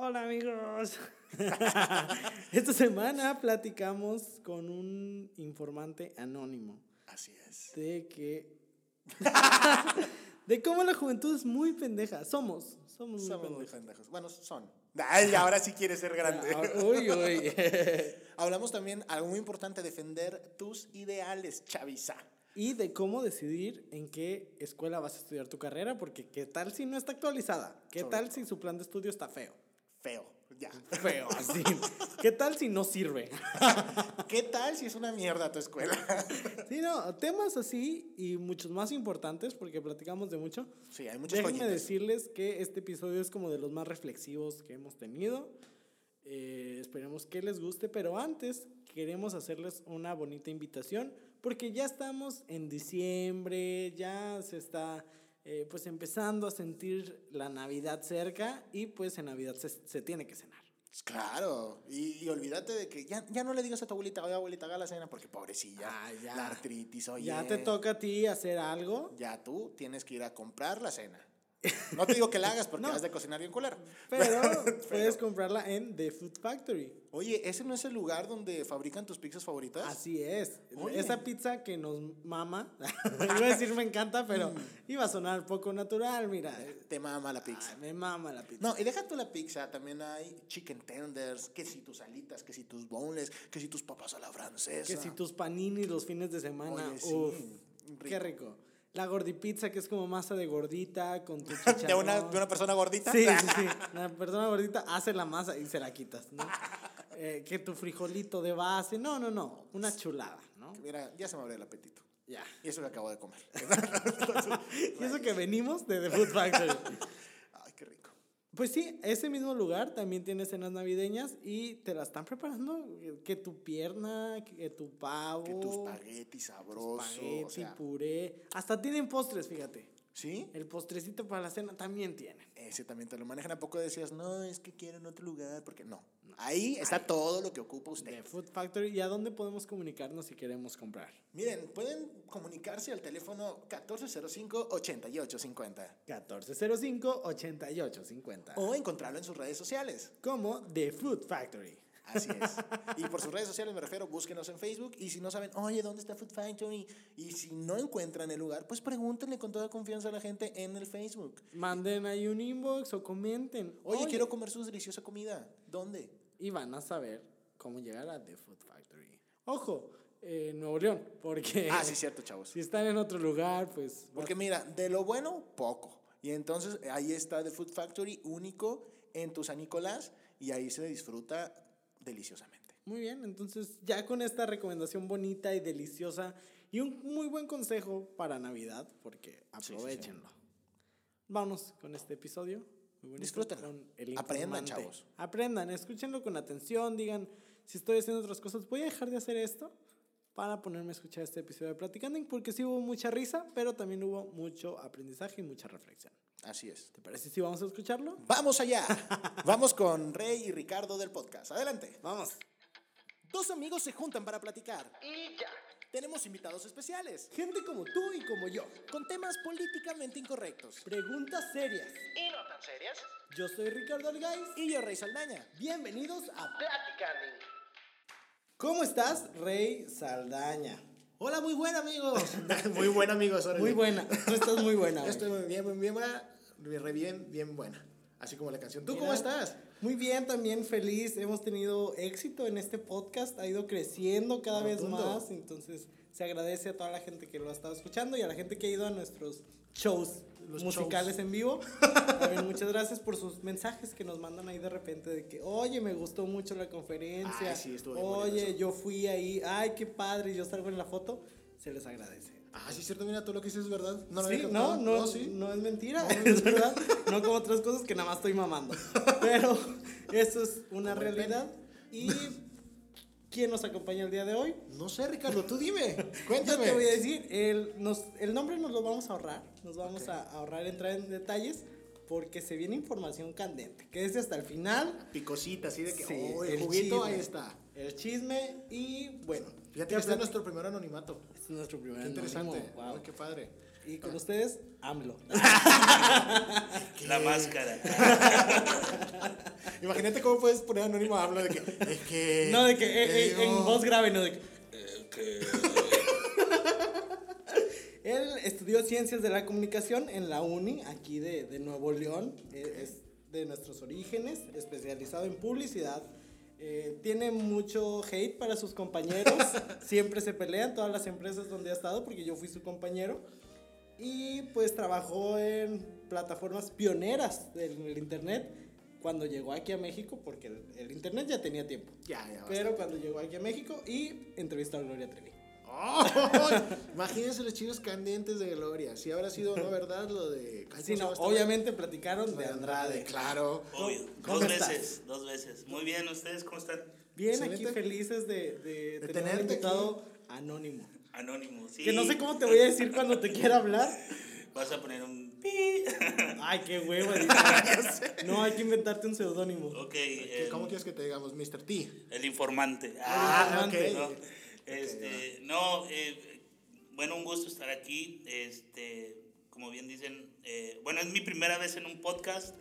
Hola amigos. Esta semana platicamos con un informante anónimo Así es. de que de cómo la juventud es muy pendeja. Somos, somos muy Somos muy pendejos. pendejos. Bueno, son. Ay, ahora sí quieres ser grande. Ah, Uy, uy. Hablamos también algo muy importante, defender tus ideales, chaviza. y de cómo decidir en qué escuela vas a estudiar tu carrera, porque qué tal si no está actualizada, qué Sobre tal si su plan de estudio está feo, Feo, ya. feo así, qué tal si no sirve. ¿Qué tal si es una mierda tu escuela? Sí, no, temas así y muchos más importantes, porque platicamos de mucho. Sí, hay muchos Déjenme joyitas. decirles que este episodio es como de los más reflexivos que hemos tenido. Eh, esperemos que les guste, pero antes queremos hacerles una bonita invitación porque ya estamos en diciembre, ya se está eh, pues empezando a sentir la Navidad cerca y pues en Navidad se, se tiene que cenar. Pues Claro, y, y olvídate de que ya, ya no le digas a tu abuelita, oye abuelita, haga la cena, porque pobrecilla, Ah, ya. la artritis, oye. Ya te toca a ti hacer algo, Ya tú tienes que ir a comprar la cena. No te digo que la hagas porque No. has de cocinar bien culero. pero puedes comprarla en The Food Factory. Oye, ¿ese no es el lugar donde fabrican tus pizzas favoritas? Así es. Oye. Esa pizza que nos mama, iba a decir me encanta, pero iba a sonar poco natural, mira. Te mama la pizza. Ay, me mama la pizza. No, y deja tú la pizza, también hay chicken tenders, que si tus alitas, que si tus boneless, que si tus papas a la francesa. que si tus paninis los fines de semana, Oye, sí, uf, rico. qué rico. La gordipizza que es como masa de gordita con tu chicharrón. ¿De una, de una persona gordita? Sí, sí, sí. La persona gordita hace la masa y se la quitas, ¿no? Eh, que tu frijolito de base. No, no, no. Una chulada, ¿no? Mira, ya se me abrió el apetito. Ya. Y eso que acabo de comer. Y eso que venimos de The Food Factory. Pues sí, ese mismo lugar también tiene cenas navideñas y te la están preparando. Que tu pierna, que tu pavo, Que tu espagueti sabroso. espagueti, o sea, puré. Hasta tienen postres, fíjate. ¿Sí? El postrecito para la cena también tienen. Ese también te lo manejan. ¿A poco decías, no, es que quiero en otro lugar? Porque no. Ahí está todo lo que ocupa usted. The Food Factory. ¿Y a dónde podemos comunicarnos si queremos comprar? Miren, pueden comunicarse al teléfono 1405-8850 1405-8850. o encontrarlo en sus redes sociales. Como The Food Factory. Así es. Y por sus redes sociales me refiero, búsquenos en Facebook. Y si no saben, oye, ¿dónde está Food Factory? Y si no encuentran el lugar, pues pregúntenle con toda confianza a la gente en el Facebook. Manden ahí un inbox o comenten. Oye, quiero comer su deliciosa comida. ¿Dónde? y van a saber cómo llegar a The Food Factory. Ojo, eh, Nuevo León, porque Ah, sí, cierto, chavos. si están en otro lugar, pues... Porque mira, de lo bueno, poco. Y entonces ahí está The Food Factory único en tu San Nicolás y ahí se disfruta deliciosamente. Muy bien, entonces ya con esta recomendación bonita y deliciosa y un muy buen consejo para Navidad, porque sí, sí. aprovechenlo. Vámonos con este episodio. Muy Disfrútenlo. Aprendan, chavos. Aprendan, escúchenlo con atención, digan, si estoy haciendo otras cosas, voy a dejar de hacer esto para ponerme a escuchar este episodio de Platicando, porque sí hubo mucha risa, pero también hubo mucho aprendizaje y mucha reflexión. Así es. ¿Te parece si vamos a escucharlo? Vamos allá. Vamos con Rey y Ricardo del podcast. Adelante. Vamos. Dos amigos se juntan para platicar. Y ya. Tenemos invitados especiales Gente como tú y como yo. con temas políticamente incorrectos. Preguntas serias. Y no tan serias. Yo soy Ricardo Algaiz. Y yo, Rey Saldaña. Bienvenidos a Platicando. ¿Cómo estás, Rey Saldaña? Hola, muy buena, amigos. muy buena, amigos. órale. Muy buena. Tú estás muy buena. güey. Estoy muy bien, muy bien buena. Re bien, bien buena. Así como la canción. ¿Tú Mira, cómo estás? Muy bien, también feliz. Hemos tenido éxito en este podcast. Ha ido creciendo cada vez más. Entonces, se agradece a toda la gente que lo ha estado escuchando y a la gente que ha ido a nuestros shows Los musicales shows. en vivo. También muchas gracias por sus mensajes que nos mandan ahí de repente de que, oye, me gustó mucho la conferencia. Ay, sí, Oye, yo fui ahí. Ay, qué padre. Yo salgo en la foto. Se les agradece. Ah, sí, cierto, mira, todo lo que dices es verdad. No lo Sí, había no, no, sí. no es mentira, es verdad. No como otras cosas que nada más estoy mamando. Pero eso es una realidad. ¿Y quién nos acompaña el día de hoy? No sé, Ricardo, tú dime. Yo Cuéntame. te voy a decir, el, nos- el nombre nos lo vamos a ahorrar. Nos vamos Ok. a ahorrar entrar en detalles porque se viene información candente. Quédese hasta el final. Picosita, así de que, Sí, oh, el, el juguito chisme. ahí está. El chisme y bueno. Fíjate este es nuestro primer anonimato. este es nuestro primer Qué interesante. anónimo, wow. Ay, qué padre. Y con ustedes, AMLO. La máscara. Imagínate cómo puedes poner anónimo a hablar de que. Es que. No, de que eh, eh, en voz grave, no de que. eh, que- Él estudió ciencias de la comunicación en la uni, aquí de, de Nuevo León. eh, Es de nuestros orígenes, especializado en publicidad. Eh, tiene mucho hate para sus compañeros. Siempre se pelean todas las empresas donde ha estado porque yo fui su compañero. Y pues trabajó en plataformas pioneras del, internet cuando llegó aquí a México, porque el, el internet ya tenía tiempo. Ya, ya. Pero cuando llegó aquí a México y entrevistó a Gloria Trevi. ¡Oh! Imagínense los chivos candentes de Gloria. Si habrá sido no verdad lo de. ay, ¿cómo Sí, no, obviamente platicaron de Andrade. Claro. Obvio. ¿Cómo dos estás? veces, dos veces. Muy bien, ¿ustedes cómo están? Bien, aquí felices de, de, tener un tenerte invitado anónimo. Anónimo, sí. Que no sé cómo te voy a decir cuando te quiera hablar. Vas a poner un pi. Ay, qué huevo. no, hay que inventarte un seudónimo. ok. ¿Qué- el- ¿Cómo quieres que te digamos, Mr. T? El informante. Ah, ok. ¿no? Este, no, eh, bueno, un gusto estar aquí. Este, como bien dicen, eh, bueno, es mi primera vez en un podcast.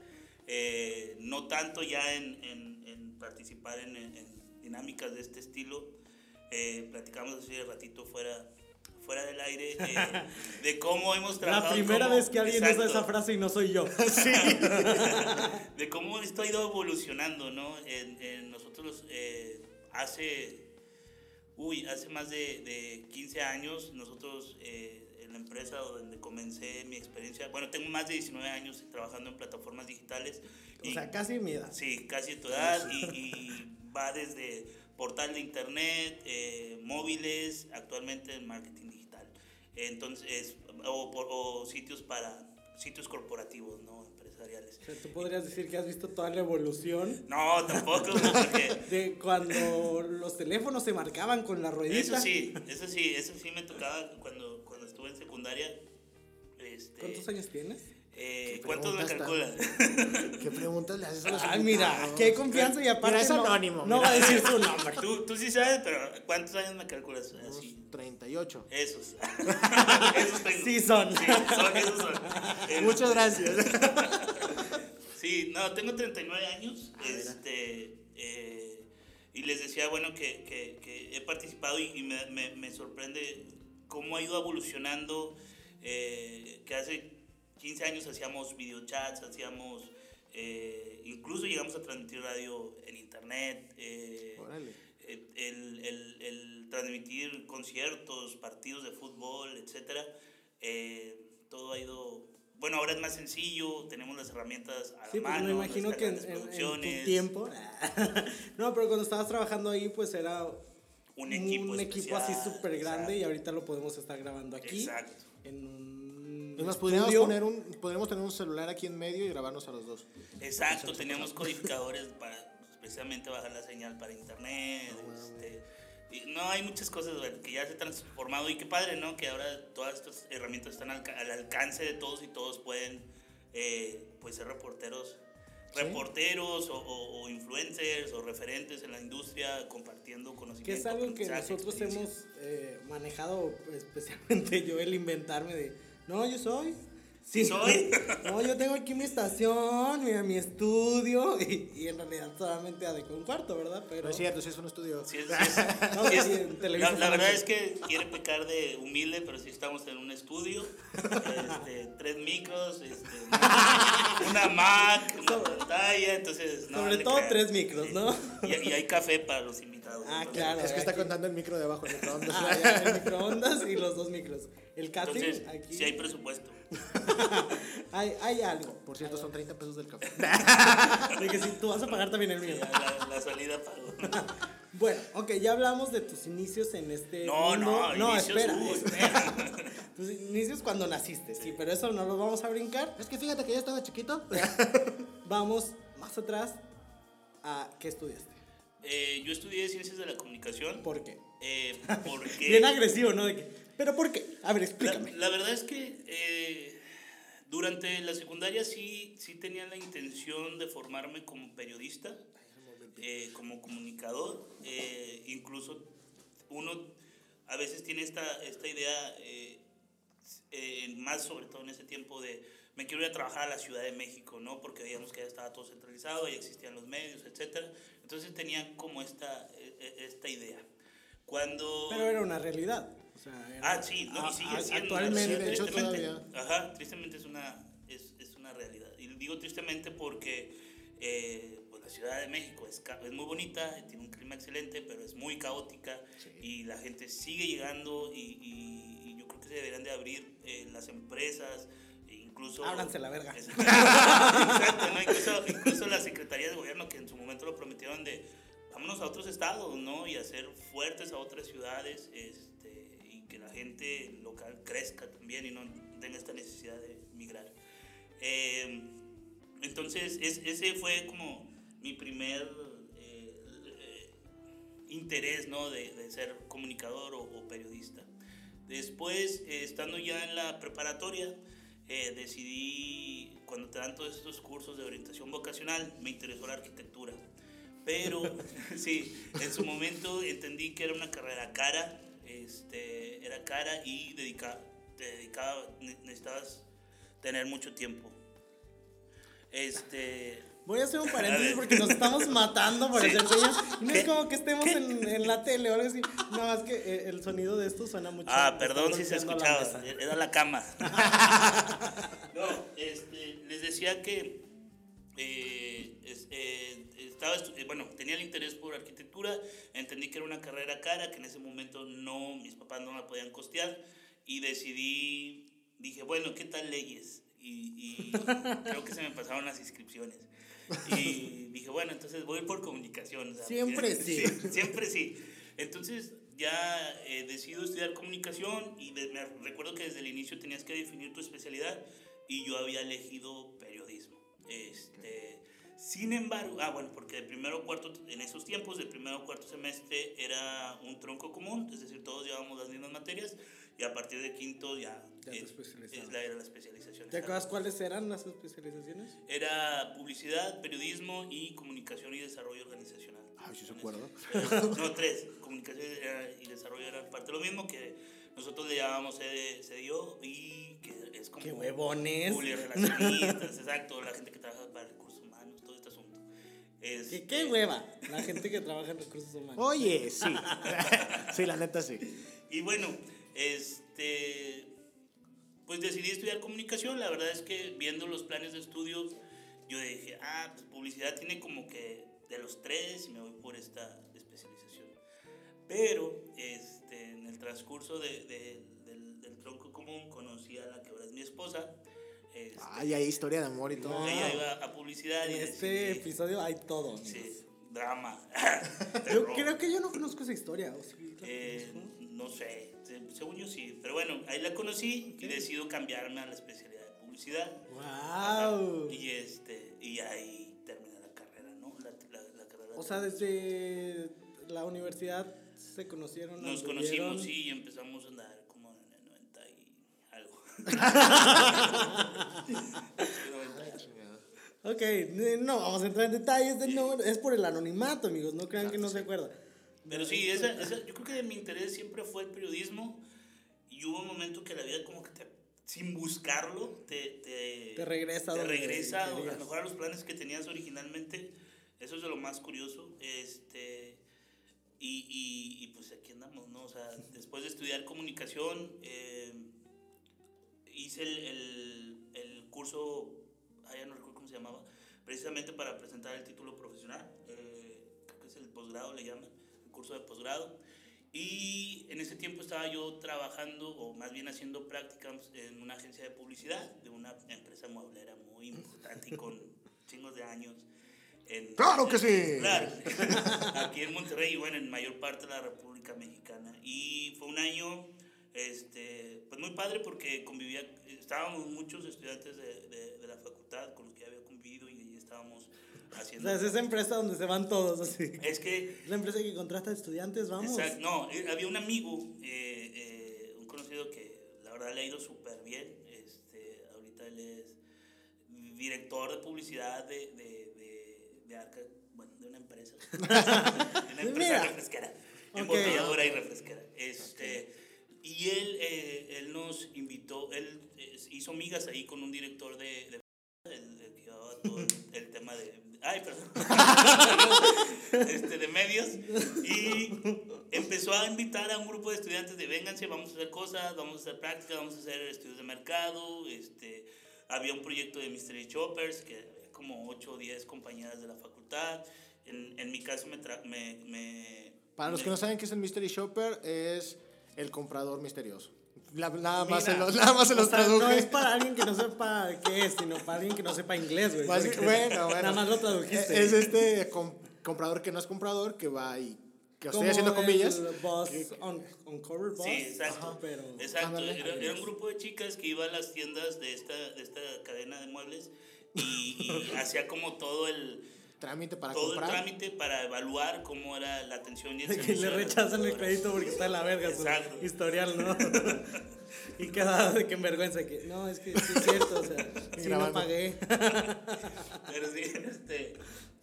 eh, no tanto ya en, en- en participar en, en dinámicas de este estilo. Eh, platicamos así de ratito fuera, fuera del aire eh, de cómo hemos trabajado. La primera cómo- vez que alguien usa esa frase y no soy yo. de cómo esto ha ido evolucionando, ¿no? En, en nosotros eh, hace, uy, hace más de, de 15 años, nosotros eh, en la empresa donde comencé mi experiencia, bueno, tengo más de 19 años trabajando en plataformas digitales. O y- sea, casi mi edad. Sí, casi tu edad y, y va desde portal de internet, eh, móviles, actualmente en marketing digital. Entonces, o, o sitios para sitios corporativos, ¿no? Empresariales. O sea, tú podrías decir que has visto toda la evolución No, tampoco, porque de cuando los teléfonos se marcaban con la ruedita. eso sí, eso sí, eso sí me tocaba cuando, cuando estuve en secundaria. Este, ¿Cuántos años tienes? Eh, ¿Qué ¿Cuántos me calculas? ¿Qué preguntas le haces a los Ay, mira, qué confianza y aparte Mira, es no, anónimo, no va a decir su nombre. Tú, tú sí sabes, pero ¿cuántos años me calculas? Así. Unos 38. Esos. esos tengo. Sí son. Sí, son, esos son. Muchas gracias. Sí, no, tengo 39 años. Ah, este, eh, y les decía, bueno, que, que- que he participado y, y me, me- me sorprende cómo ha ido evolucionando. eh, que hace 15 años hacíamos videochats, hacíamos. eh, incluso llegamos a transmitir radio en internet. eh, el, el- el transmitir conciertos, partidos de fútbol, etcétera, eh, todo ha ido. Bueno, ahora es más sencillo, tenemos las herramientas a la Sí, pues mano. me imagino que en, grandes en- producciones, tu tiempo. no, pero cuando estabas trabajando ahí, pues era Un equipo un equipo así especial, súper grande y ahorita lo podemos estar grabando aquí. Exacto. En un. Es más, podríamos, poner un, podríamos tener un celular aquí en medio y grabarnos a los dos. Exacto, teníamos codificadores para especialmente bajar la señal para internet. este, y no, hay muchas cosas que ya se han transformado y qué padre, ¿no? Que ahora todas estas herramientas están al, ca- al alcance de todos y todos pueden eh, pues ser reporteros. Sí. Reporteros o, o- o influencers o referentes en la industria compartiendo conocimiento. Que es algo que nosotros hemos eh, manejado, especialmente yo, el inventarme de. No, yo soy. Sí soy. No, yo tengo aquí mi estación, mira, mi estudio. Y, y en realidad solamente adecué un cuarto, ¿verdad? Pero. No es cierto, si es un estudio. Sí, es- sí es- No, sí es- sí, en Televisa la, verdad es que quiere pecar de humilde, pero sí estamos en un estudio. este, tres micros, este, una Mac, una pantalla, entonces... no, Sobre todo crean. tres micros, ¿no? Y, y hay café para los invitados. Ah, entonces- claro. Es que está aquí. contando el micro de abajo, el microondas. Ah, ya, el microondas y los dos micros. El catering, Entonces, aquí. sí hay presupuesto. hay, hay algo. Por cierto, son 30 pesos del café. De que si tú vas a pagar también el mío. La, la- la salida pago. Bueno, ok, ya hablamos de tus inicios en este No, mundo. no, no, inicios, espera. Tus inicios cuando naciste, sí, pero eso no lo vamos a brincar. Es que fíjate que yo estaba chiquito. Vamos más atrás a qué estudiaste. Eh, yo estudié Ciencias de la Comunicación. ¿Por qué? Eh, porque... Bien agresivo, ¿no? De que, ¿Pero por qué? A ver, explícame. la verdad es que eh, durante la secundaria sí, sí tenía la intención de formarme como periodista, eh, como comunicador. eh, incluso uno a veces tiene esta, esta idea, más sobre todo en ese tiempo, de me quiero ir a trabajar a la Ciudad de México, ¿no? Porque veíamos que ya estaba todo centralizado, ya existían los medios, etc. Entonces tenía como esta, e, e, esta idea. Cuando... Pero era una realidad. O sea, era- Ah, sí, no, y sigue a- siendo. Actualmente. Sí, de hecho, tristemente. todavía. Ajá, tristemente es una, es, es una realidad. Y digo tristemente porque eh, pues la Ciudad de México es, es muy bonita, tiene un clima excelente, pero es muy caótica y la gente sigue llegando y, y- y yo creo que se deberían de abrir eh, las empresas, incluso... Ábranse la verga. Exacto, ¿no? incluso, incluso la Secretaría de Gobierno que en su momento lo prometieron de vámonos a otros estados, ¿no? Y hacer fuertes a otras ciudades este, y que la gente local crezca también y no tenga esta necesidad de migrar. Eh, entonces, es- ese fue como mi primer eh, eh, interés, ¿no? De, de ser comunicador o, o periodista. Después, eh, estando ya en la preparatoria, eh, decidí, cuando te dan todos estos cursos de orientación vocacional, me interesó la arquitectura. Pero, sí, en su momento entendí que era una carrera cara, este, era cara y dedica, te dedicaba, ne- necesitabas tener mucho tiempo. Este, Voy a hacer un paréntesis porque nos estamos matando por Sí. hacer señas. No es como que estemos en, en la tele o algo así. No, más que eh, el sonido de esto suena mucho. Ah, perdón si se escuchaba, era la cama. no, este, les decía que eh, es- eh, estaba, eh, bueno, tenía el interés por arquitectura, entendí que era una carrera cara, que en ese momento no, mis papás no la podían costear, y decidí, dije, bueno, ¿qué tal leyes? Y, y creo que se me pasaron las inscripciones. Y dije, bueno, entonces voy por comunicación. sea, Siempre sí. Siempre sí. Entonces ya eh, decido estudiar comunicación y de- me recuerdo que desde el inicio tenías que definir tu especialidad y yo había elegido periodismo. Este, sin embargo, ah, bueno, porque de primero cuarto, en esos tiempos, de primero cuarto semestre era un tronco común, es decir, todos llevábamos las mismas materias y a partir de quinto ya, Ya te eh, especializabas. es la, era la especialización. ¿Te acuerdas cuáles eran las especializaciones? Era publicidad, periodismo y comunicación y desarrollo organizacional. Ay, sí se acuerda. No, tres. Comunicación era- y desarrollo eran parte de lo mismo que nosotros le llamábamos CD CDO y que es como... ¡Qué huevones! Publirelacionistas, exacto, la gente que trabaja para recursos humanos, todo este asunto. Es, ¿Qué, qué hueva? La gente que trabaja en recursos humanos. Oye, sí. sí, la neta sí. Y bueno, este, pues decidí estudiar comunicación. La verdad es que viendo los planes de estudios, yo dije, ah, pues publicidad tiene como que de los tres y me voy por esta especialización. Pero este, en el transcurso de- de- del, del tronco común conocí a la que ahora es mi esposa. Este, Ay, hay historia de amor y todo. Ella iba a publicidad y En este decidí- episodio hay todo. amigos. sí, drama. Yo creo que yo no conozco esa historia. ¿o sí? ¿La Eh, no sé, según yo sí. Pero bueno, ahí la conocí y decido cambiarme a la especialidad de publicidad. ¡Wow! Y, este, y ahí terminé la carrera, ¿no? La, la- la carrera O sea, desde la universidad se conocieron. Nos conocimos sí, y empezamos a andar como en el 90 y algo. Ok, no vamos a entrar en detalles de no, es por el anonimato, amigos, no crean que no se acuerda. Pero sí, esa, esa- yo creo que mi interés siempre fue el periodismo y hubo un momento que la vida como que te, sin buscarlo te, te, Te regresa te regresa a lo mejor a los planes que tenías originalmente. Eso es de lo más curioso. Este, y, y, y pues aquí andamos, ¿no? O sea, después de estudiar comunicación, eh, hice el, el, el curso, ah, ya no recuerdo cómo se llamaba, precisamente para presentar el título profesional. eh, creo que es el posgrado, le llaman, curso de posgrado. Y en ese tiempo estaba yo trabajando, o más bien haciendo prácticas en una agencia de publicidad de una empresa mueblera muy importante y con chingos de años. En, ¡Claro que sí! Claro. Aquí en Monterrey y bueno, en mayor parte de la República Mexicana. Y fue un año, este, pues muy padre porque convivía, estábamos muchos estudiantes de, de, de la facultad con los que había convivido y ahí estábamos O haciendo... sea, es esa empresa donde se van todos así. Es que Es la empresa que contrata estudiantes, vamos. Exacto. No, eh, había un amigo, eh, eh, un conocido que la verdad le ha ido súper bien. Este, ahorita él es director de publicidad de, de, de, de Arca, bueno, de una empresa. de una empresa Mira. refresquera. Ok. Embotelladora y refresquera. Este, Y él, eh, él nos invitó, él hizo hizo migas ahí con un director de, de el, el que llevaba todo el, el tema de, ay, perdón, este, de medios, y empezó a invitar a un grupo de estudiantes de vénganse, vamos a hacer cosas, vamos a hacer prácticas, vamos a hacer estudios de mercado, este, había un proyecto de Mystery Choppers, que como 8 o 10 compañeras de la facultad, en, en mi caso me, me, me Para los me- que no saben qué es el Mystery Shopper, es el comprador misterioso. La- nada, más se Mira, los, nada más se los sea, No traduje. es para alguien que no sepa qué es, sino para alguien que no sepa inglés, güey. Bueno, bueno. Nada más lo tradujiste. Es este com- comprador que no es comprador, que va y... Que estoy haciendo comillas. El boss on, on cover boss. Sí, exacto. Ajá, pero Exacto, Ándale. era, era un grupo de chicas que iba a las tiendas de esta, de esta cadena de muebles y, y hacía como todo el, Trámite para todo el comprar. trámite para evaluar cómo era la atención y el de que servicio le rechazan el crédito porque está en la verga su Exacto. historial, ¿no? y queda de que en vergüenza que no, es que sí es cierto, o sea, sí no pagué. Pero sí, este,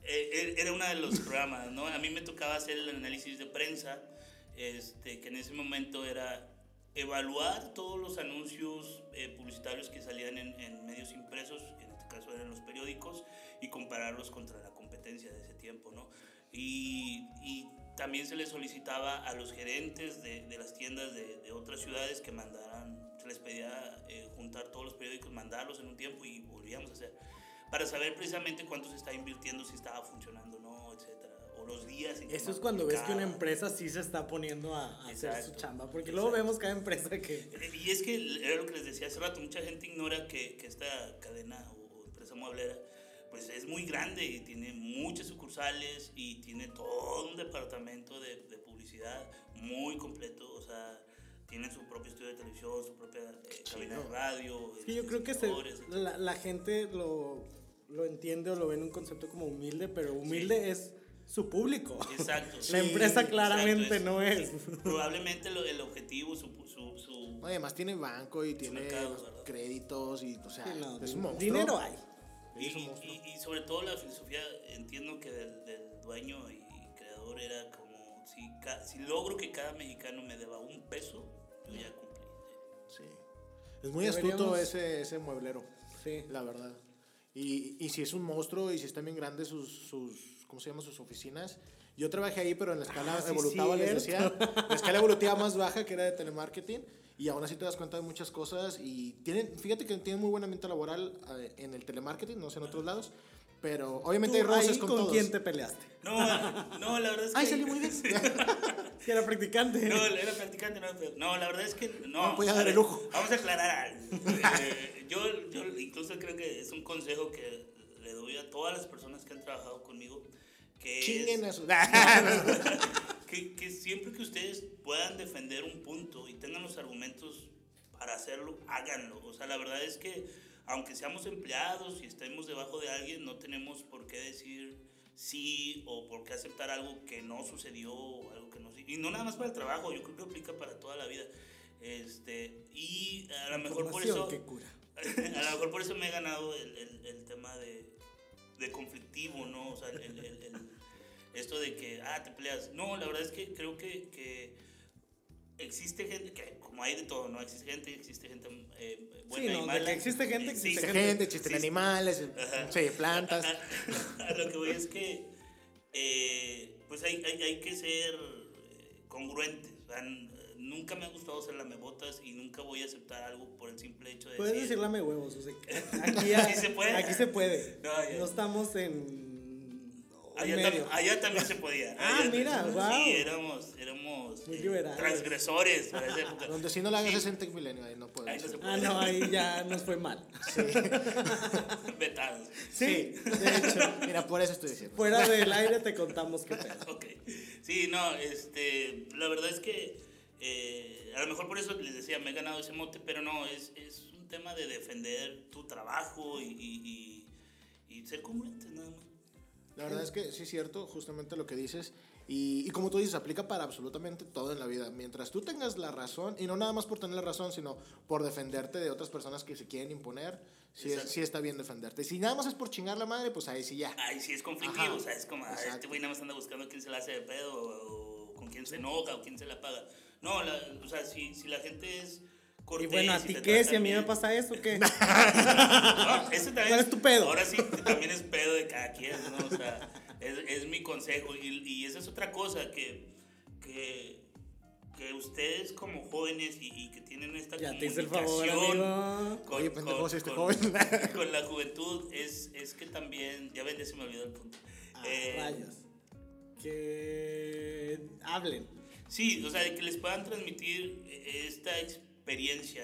eh, era uno de los programas, ¿no? A mí me tocaba hacer el análisis de prensa, este, que en ese momento era evaluar todos los anuncios eh, publicitarios que salían en, en medios impresos, en este caso eran los periódicos, y compararlos contra la competencia de ese tiempo, ¿no? Y, y también se les solicitaba a los gerentes de, de las tiendas de, de otras ciudades que mandaran, se les pedía eh, juntar todos los periódicos, mandarlos en un tiempo y volvíamos a hacer para saber precisamente cuánto se está invirtiendo, si estaba funcionando o no, etcétera, o los días en Eso es cuando ves que una empresa sí se está poniendo a, a hacer su chamba, porque luego Exacto. vemos cada empresa que Eh, Y es que era lo que les decía hace rato, mucha gente ignora que, que esta cadena o empresa mueblera pues es muy grande y tiene muchas sucursales y tiene todo un departamento de, de publicidad muy completo, o sea, tienen su propio estudio de televisión, su propia eh, cabina de radio. Sí, yo creo que se- la, la gente lo, lo entiende o lo ve en un concepto como humilde, pero humilde es su público. Exacto. La Sí, empresa claramente exacto, no es. Probablemente lo- el objetivo, su, su, su- No, además tiene banco y tiene mercado, créditos y, o sea, Sí, no, es un monstruo. dinero hay. Y, Es un monstruo. y- y sobre todo la filosofía, entiendo que del, del dueño y creador era como, si, ca- si logro que cada mexicano me deba un peso, yo ya cumplí. Sí. Es muy Deberíamos- astuto ese, ese mueblero, Sí. la verdad. Y, y si es un monstruo y si están bien grandes sus, sus, ¿cómo se llama? Sus oficinas. Yo trabajé ahí, pero en la escala Ah, sí, evolutiva, les decía. La escala evolutiva más baja, que era de telemarketing. Y aún así te das cuenta de muchas cosas. Y tienen, fíjate que tienen muy buen ambiente laboral eh, en el telemarketing, no sé en otros lados. Pero obviamente hay ¿Tú roces ahí con, con todos. quién te peleaste? No, no, la verdad es que... Ay, salió muy bien. Si era practicante. No, era practicante, no, pero- no, la verdad es que no. No podía a dar el lujo. Vamos a aclarar algo. Eh, yo, yo incluso creo que es un consejo que le doy a todas las personas que han trabajado conmigo, que es- Chinguen a su... que, que siempre que ustedes puedan defender un punto y tengan los argumentos para hacerlo, háganlo. O sea, la verdad es que aunque seamos empleados y estemos debajo de alguien, no tenemos por qué decir sí o por qué aceptar algo que no sucedió o algo que no... Y no nada más para el trabajo, yo creo que aplica para toda la vida. Este, y a lo mejor por eso... que cura. a lo mejor por eso me he ganado el, el, el tema de, de conflictivo, ¿no? O sea, el- el- esto de que, ah, te peleas. No, la verdad es que creo que, que existe gente, que como hay de todo, ¿no? Existe gente, existe gente eh, buena Sí, y no, de mala. que existe gente, existe Existe gente. gente, existen sí. animales, Ajá. sí, plantas. A lo que voy es que, eh, pues hay, hay, hay que ser eh, congruentes. O sea, n- nunca me ha gustado ser lamebotas y nunca voy a aceptar algo por el simple hecho de Puedes decir... decir lame huevos. O sea, aquí, Aquí se puede. Aquí se puede. No. No estamos en. Allá, tam- allá también se podía. Ah, Allá mira, también- guau. Sí, éramos, éramos eh, transgresores para esa época. Donde si no la hagas Sí. es en Tech Milenio, ahí no puedes. Ahí no se Ah, no, ahí ya nos fue mal. Vetados. Sí, de hecho. Mira, por eso estoy diciendo. Fuera del aire te contamos qué pedo. Ok. Sí, no, este, la verdad es que eh, a lo mejor por eso les decía, me he ganado ese mote, pero no, es, es un tema de defender tu trabajo y, y, y, y ser congruentes nada más. La verdad es que sí es cierto, justamente lo que dices. Y, y como tú dices, aplica para absolutamente todo en la vida. Mientras tú tengas la razón, y no nada más por tener la razón, sino por defenderte de otras personas que se quieren imponer, sí, es- sí está bien defenderte. Si nada más es por chingar la madre, pues ahí sí ya. Ay, sí es conflictivo, Ajá, o sea, es como, ah, este exacto. güey nada más anda buscando quién se la hace de pedo o, o con quién se enoja o quién se la paga. No, la- o sea, si, si la gente es cortés. Y bueno, ¿a ti qué? Si a mí me pasa eso, ¿qué? No, ese también ¿Cuál es tu pedo? Ahora sí, también es pedo de cada quien, ¿no? O sea, es, es mi consejo. Y, y esa es otra cosa que, que, que ustedes como jóvenes y, y que tienen esta Ya te hice el favor, comunicación con, Oye, pendejo, con- si este con- joven. con la juventud, es, es que también, ya ven, ya se me olvidó el punto. Ah, Eh, rayos. Que hablen. Sí, o sea, de que les puedan transmitir esta experiencia,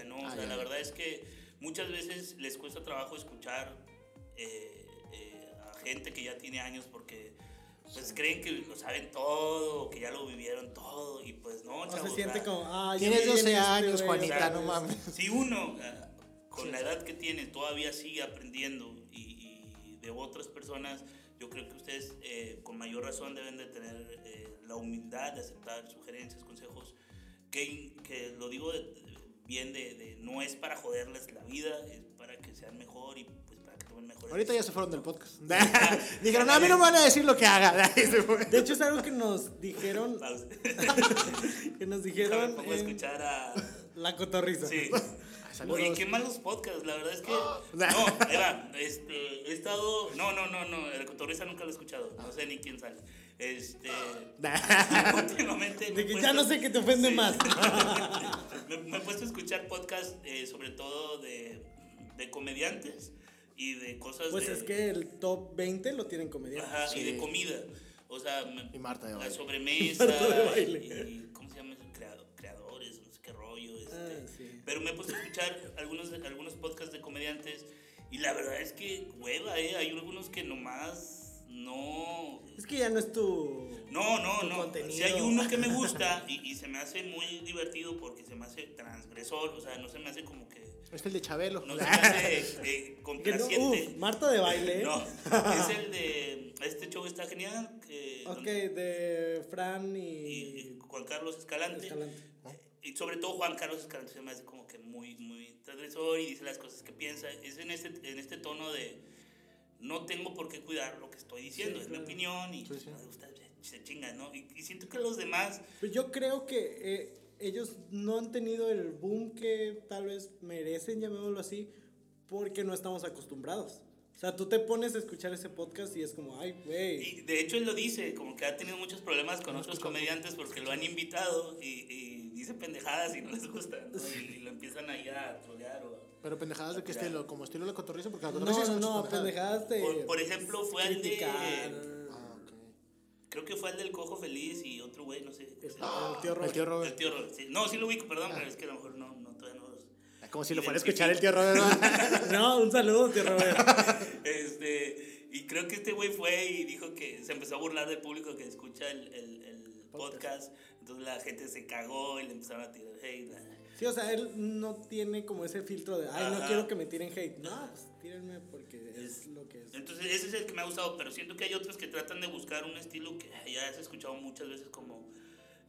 ¿no? O Ah, sea, ya. la verdad es que muchas veces les cuesta trabajo escuchar eh, eh, a gente que ya tiene años porque pues creen que lo saben todo, que ya lo vivieron todo y pues no, No chavos, se siente como, ah, Tienes viví en 12 este, años, Juanita, o sea, no mames. Si uno ah, con la edad que tiene todavía sigue aprendiendo y, y de otras personas, yo creo que ustedes eh, con mayor razón deben de tener eh, la humildad de aceptar sugerencias, consejos, que, que lo digo de- bien de, de no es para joderles la vida, es para que sean mejor y pues para que tomen mejores Ahorita ya se fueron del podcast. Dijeron, "No, a mí no me van a decir lo que haga. De hecho, es algo que nos dijeron, que nos dijeron pongo a en escuchar a... la cotorriza. Sí. saludos. Oye, qué malos podcasts, la verdad es que. No, Eva, este, he estado. No, no, no, no, el cotorriza nunca lo he escuchado. No sé ni quién sale. Este. últimamente. me De he que puesto- ya no sé qué te ofende Sí. más. me, me he puesto a escuchar podcasts, eh, sobre todo de, de comediantes y de cosas Pues de. es que el top 20 lo tienen comediantes. Ajá, y de comida. O sea, Y Marta de la sobremesa. Marta de baile. Y, ¿Cómo se llama eso? Crea- creadores, no sé qué rollo. Este, Ah, sí. Pero me he puesto a escuchar algunos, algunos podcasts de comediantes y la verdad es que hueva, ¿eh? Hay algunos que nomás no... Es que ya no es tu. No, no, Tu no. contenido. Si hay uno que me gusta y, y se me hace muy divertido porque se me hace transgresor, o sea, no se me hace como que... Es el de Chabelo. No se me hace eh, no, complaciente. uf, Marta de baile. No, es el de... Este show está genial. Que, Ok, de Fran y, y. y Juan Carlos Escalante. Escalante. Y sobre todo Juan Carlos Escalante se me hace como que muy, muy transgresor y dice las cosas que piensa. Es en este, en este tono de no tengo por qué cuidar lo que estoy diciendo, Sí, es claro. mi opinión y Sí, sí. pues, ustedes se chingan, ¿no? Y, y siento que los demás, Pues yo creo que eh, ellos no han tenido el boom que tal vez merecen, llamémoslo así, porque no estamos acostumbrados. O sea, tú te pones a escuchar ese podcast y es como, ay, güey. y de hecho él lo dice, como que ha tenido muchos problemas con otros comediantes porque lo han invitado y, y dice pendejadas y no les gusta, ¿no? Y, y lo empiezan ahí a trolear o... Pero pendejadas de qué estilo, como estilo de la cotorriza, porque la No, cotorriza no, es no, muchas pendejadas de. Por, por ejemplo, fue al de... Ah, ok. Creo que fue el del Cojo Feliz y otro güey, no sé. El, Sí. el tío Robert. El tío El Robert. tío Robert, sí. No, sí lo ubico, perdón, pero es que a lo mejor no, no todavía no los... Como si lo fuera a escuchar el tío Robert. No, un saludo, tío Robert. Este, y creo que este güey fue y dijo que se empezó a burlar del público que escucha el, el, el podcast. Entonces la gente se cagó y le empezaron a tirar hate. Sí, o sea, él no tiene como ese filtro de, ay, no quiero que me tiren hate. No, pues tírenme porque es lo que es. Entonces ese es el que me ha gustado, pero siento que hay otros que tratan de buscar un estilo que ya has escuchado muchas veces como...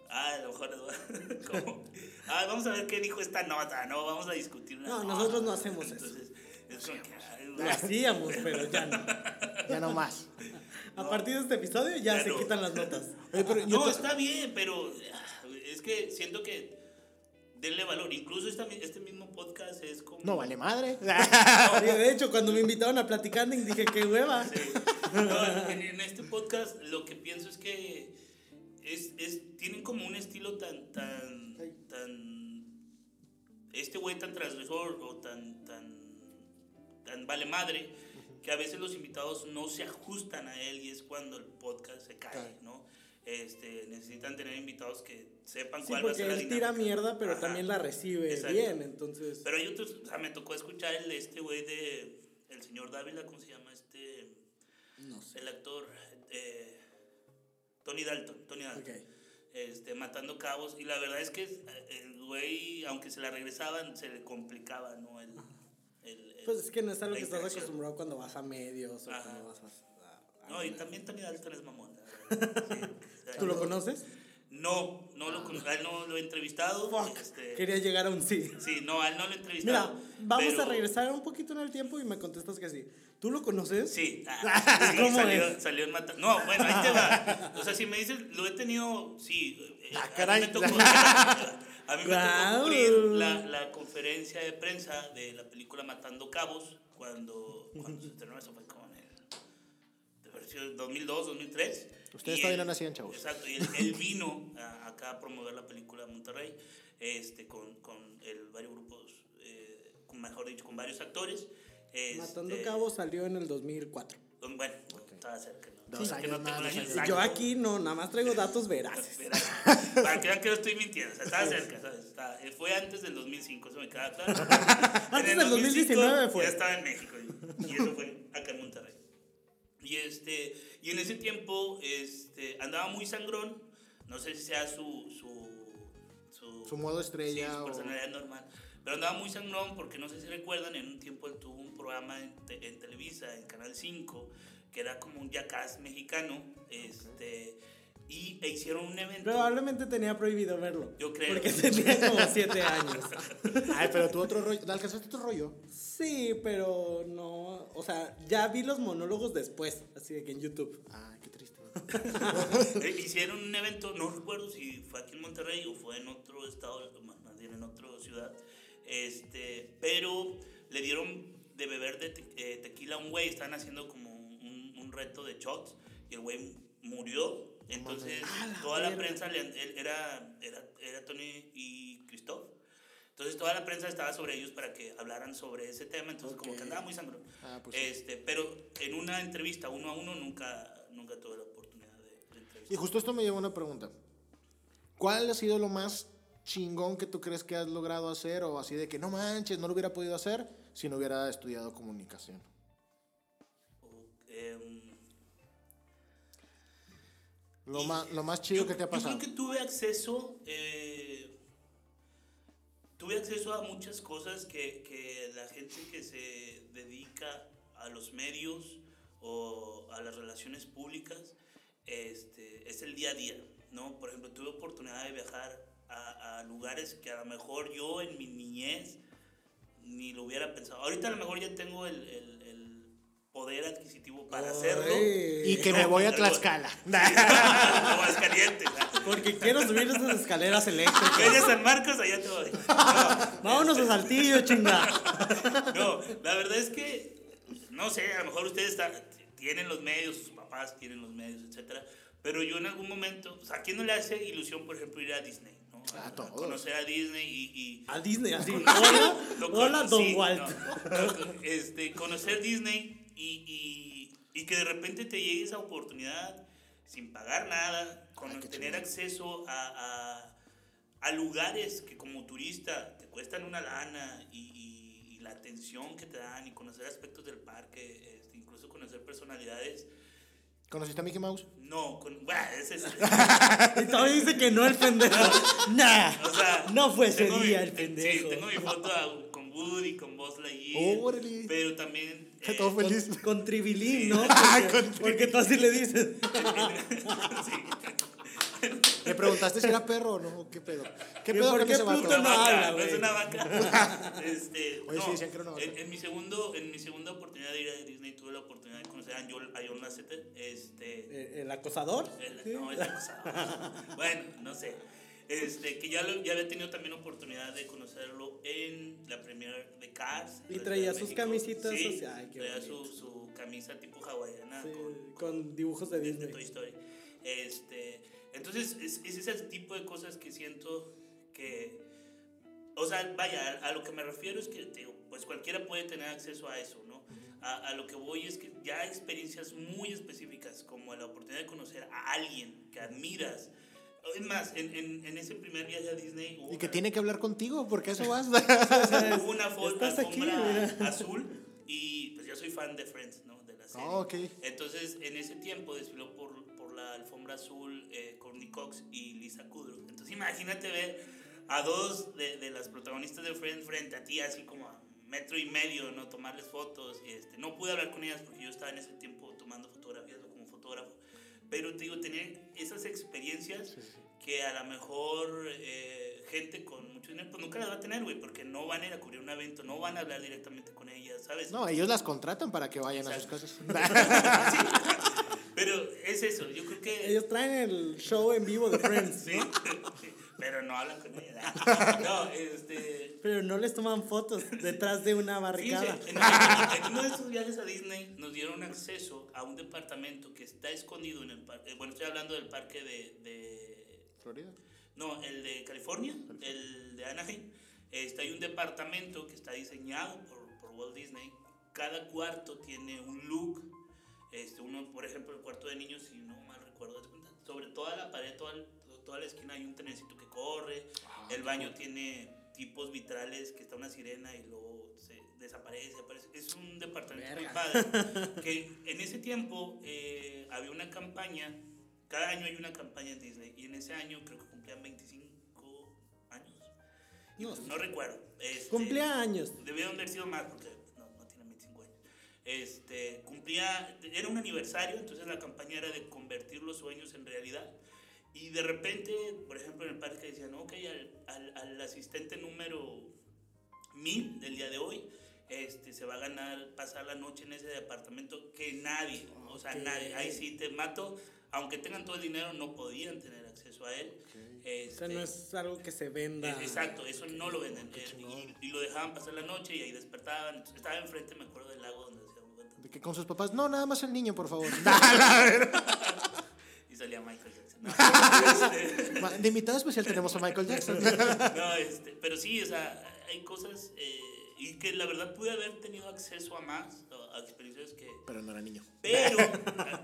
Ah, a lo mejor como, ah, vamos a ver qué dijo esta nota, ¿no? Vamos a discutir una No, nota. nosotros no hacemos eso. Entonces, es como que, ay, Lo hacíamos, pero ya no. ya no más. A partir de este episodio ya Ya se no. quitan las notas. Oye, pero yo No, está bien, pero ah, es que siento que denle valor. Incluso esta este mismo podcast es como... No vale madre. De hecho, cuando me invitaron a platicar, dije, qué hueva. Sí. No, en, en este podcast lo que pienso es que es, es, tienen como un estilo tan, tan, tan, este güey tan transgresor o tan, tan, tan vale madre, que a veces los invitados no se ajustan a él y es cuando el podcast se cae, Cae. ¿no? Este, necesitan tener invitados que sepan Sí, cuál va a ser la él tira dinámica. mierda, pero Ajá. también la recibe Exacto. bien, entonces... Pero hay otros, o sea, me tocó escuchar el este güey de, el señor Dávila, ¿cómo se llama? Este, No sé. el actor, eh, Tony Dalton, Tony Dalton. Ok. Este, matando cabos, y la verdad es que eh, el güey, aunque se la regresaban, se le complicaba, ¿no? El, el- el- Pues es que no es algo que estás acostumbrado cuando vas a medios o Ajá. cuando vas a... No, y también Tony Dalton es mamón. sí. ¿Tú lo conoces? No, no lo, con- a él no lo he entrevistado. Fuck, este, quería llegar a un sí. sí, no, a él no lo he entrevistado. Mira, vamos pero- a regresar un poquito en el tiempo y me contestas que sí. ¿Tú lo conoces? Sí, ah, sí, ¿Cómo salió, es? salió en Mata. No, bueno, ahí te va. O sea, si me dices, lo he tenido, sí. eh, Ah, a mí caray. me tocó- a mí me Guau. tocó cubrir la, la conferencia de prensa de la película Matando Cabos cuando, cuando se estrenó, eso fue como en el de haber sido 2002, 2003. Ustedes Y todavía no nacían, chavos. Exacto, y él, él vino a- acá a promover la película a Monterrey este, con, con el, varios grupos, eh, con, mejor dicho, con varios actores. Matando este, Cabo salió en el 2004. don- Bueno, estaba cerca. ¿no? Dos Que años no tengo. Yo aquí no, nada más traigo datos veraces. Para que vean que no estoy mintiendo, o sea, estaba cerca, ¿sabes? Estaba- eh, fue antes del 2005, eso me queda claro. Antes del 2019 fue. Ya estaba en México yo, y eso fue acá en. Y, este, y en ese tiempo este, andaba muy sangrón, no sé si sea su... Su, su, Su modo estrella sí, su o- personalidad normal. Pero andaba muy sangrón porque no sé si recuerdan, en un tiempo él tuvo un programa en, te- en Televisa, en Canal 5, que era como un jackass mexicano, este, y e hicieron un evento. Probablemente tenía prohibido verlo. Yo creo. Porque tenía como 7 años. Ay, pero tú otro rollo. ¿Alcanzaste otro rollo? Sí, pero no. O sea, ya vi los monólogos después, así de que en YouTube. Ay, qué triste. Eh, hicieron un evento, no recuerdo si fue aquí en Monterrey o fue en otro estado, más más bien en otra ciudad, este, pero le dieron de beber de te- eh, tequila a un güey, estaban haciendo como un, un reto de shots y el güey murió. Entonces, la toda la prensa, le- era, era, era Tony y Christoph. Entonces, toda la prensa estaba sobre ellos para que hablaran sobre ese tema. Entonces, como Ok. que andaba muy sangrón. Ah, pues sí. este, pero en una entrevista uno a uno nunca, nunca tuve la oportunidad de, de entrevistar. Y justo esto me lleva a una pregunta. ¿Cuál ha sido lo más chingón que tú crees que has logrado hacer o así de que no manches, no lo hubiera podido hacer si no hubiera estudiado comunicación? O, em, Lo, Y- más, lo más chido yo, que te ha yo pasado. creo que tuve acceso, eh, tuve acceso a muchas cosas que, que la gente que se dedica a los medios o a las relaciones públicas este, es el día a día, ¿no? Por ejemplo, tuve oportunidad de viajar a, a lugares que a lo mejor yo en mi niñez ni lo hubiera pensado. Ahorita a lo mejor ya tengo el, el- el poder adquisitivo para hacerlo. Y que me voy a Tlaxcala. Aguascalientes. ¿no? Porque quiero subir esas escaleras eléctricas. A San Marcos, allá te voy. Vámonos a Saltillo, chinga. No, la verdad es que, no sé, a lo mejor ustedes están- tienen los medios, sus papás tienen los medios, etcétera. Pero yo en algún momento, o sea, ¿a quién no le hace ilusión, por ejemplo, ir a Disney? ¿no? A todos. Conocer a Disney y... y A Disney, así. Hola, hola, Don sí, Walt. no, este, conocer Disney y, y, y que de repente te llegue esa oportunidad sin pagar nada, con Ay, tener acceso a, a, a lugares que como turista te cuestan una lana y, y- y la atención que te dan y conocer aspectos del parque, este, incluso conocer personalidades. ¿Conociste a Mickey Mouse? No, con, bueno, ese es, Y todavía dice que no el pendejo. Nah. o sea, No fue ese tengo mi- día el Sí, pendejo. tengo mi foto con Woody, con Buzz Lightyear. Órale. Pero también. Todo feliz. Con, con tribilín. ¿no? Ah, Porque, con porque tú así le dices. ¿Le preguntaste si era perro o no? ¿Qué pedo? ¿Qué ¿Y pedo por qué vato? puto no vaca, habla, no es una vaca. este, Oye, no, sí, decían que era una vaca. En, en mi segundo, en mi segunda oportunidad de ir a Disney tuve la oportunidad de conocer a John, a John Lasseter. Este, Eh, ¿El acosador? el- Sí. no, esa cosa. bueno, no sé. Este, que ya, lo, ya había tenido también oportunidad de conocerlo en la premier de Cars. Y traía sus México. camisitas Sí, así, ay, qué traía su, su camisa tipo hawaiana Sí, con, con dibujos de de, de Disney. Toy Story. Este, entonces, es, es ese tipo de cosas que siento que. O sea, vaya, a, a lo que me refiero es que, te pues cualquiera puede tener acceso a eso, ¿no? A, a lo que voy es que ya experiencias muy específicas, como la oportunidad de conocer a alguien que admiras. Es más, en, en, en ese primer viaje a Disney hubo Y que una- tiene que hablar contigo, porque eso vas. hubo una foto azul y pues yo soy fan de Friends, ¿no? De la serie. Ah, ok. Entonces, en ese tiempo desfiló por, por la alfombra azul eh, Courtney Cox y Lisa Kudrow. Entonces, imagínate ver a dos de, de las protagonistas de Friends frente a ti, así como a metro y medio, ¿no? Tomarles fotos. Este, no pude hablar con ellas porque yo estaba en ese tiempo tomando fotografías como fotógrafo. Pero te digo, tener esas experiencias que a lo mejor eh, gente con mucho dinero pues nunca las va a tener, güey, porque no van a ir a cubrir un evento, no van a hablar directamente con ellas, ¿sabes? No, ellos las contratan para que vayan a sus casas. Pero es eso, yo creo que... Ellos traen el show en vivo de Friends, Sí. Pero no hablan con ella. No, este... Pero no les toman fotos detrás de una barricada. Fíjense, en, en uno de estos viajes a Disney nos dieron acceso a un departamento que está escondido en el parque. Bueno, estoy hablando del parque de, de- Florida. No, el de California, el de Anaheim. Este, hay un departamento que está diseñado por, por Walt Disney. Cada cuarto tiene un look. Este, uno, por ejemplo, el cuarto de niños, si no mal recuerdo, sobre toda la pared, toda, el- toda la esquina hay un trenecito que corre. el baño tiene tipos vitrales que está una sirena y luego se desaparece. aparece. Es un departamento muy padre. que en ese tiempo eh, había una campaña. Cada año hay una campaña en Disney. Y en ese año creo que cumplían 25 años. Y No, pues no recuerdo. Este, Cumplía años. Debieron haber sido más porque no, no tienen 25 años. Este, cumplía, era un aniversario, entonces la campaña era de convertir los sueños en realidad. Y de repente, por ejemplo, en el parque decían, ok, al, al, al asistente número 1000 del día de hoy, este, se va a ganar pasar la noche en ese departamento que nadie, o sea, nadie, ahí sí te mato, aunque tengan todo el dinero, no podían tener acceso a él. O sea, Este, no es algo que se venda. es- Exacto, eso no lo venden. Y, y lo dejaban pasar la noche y ahí despertaban. Estaba enfrente, me acuerdo del lago donde hacían cuenta. De que con sus papás, no, nada más el niño, por favor. Salía Michael Jackson. No, este, De invitado especial tenemos a Michael Jackson. no, este, pero sí, o sea, hay cosas eh, y que la verdad pude haber tenido acceso a más, a, experiencias que... Pero no era niño. Pero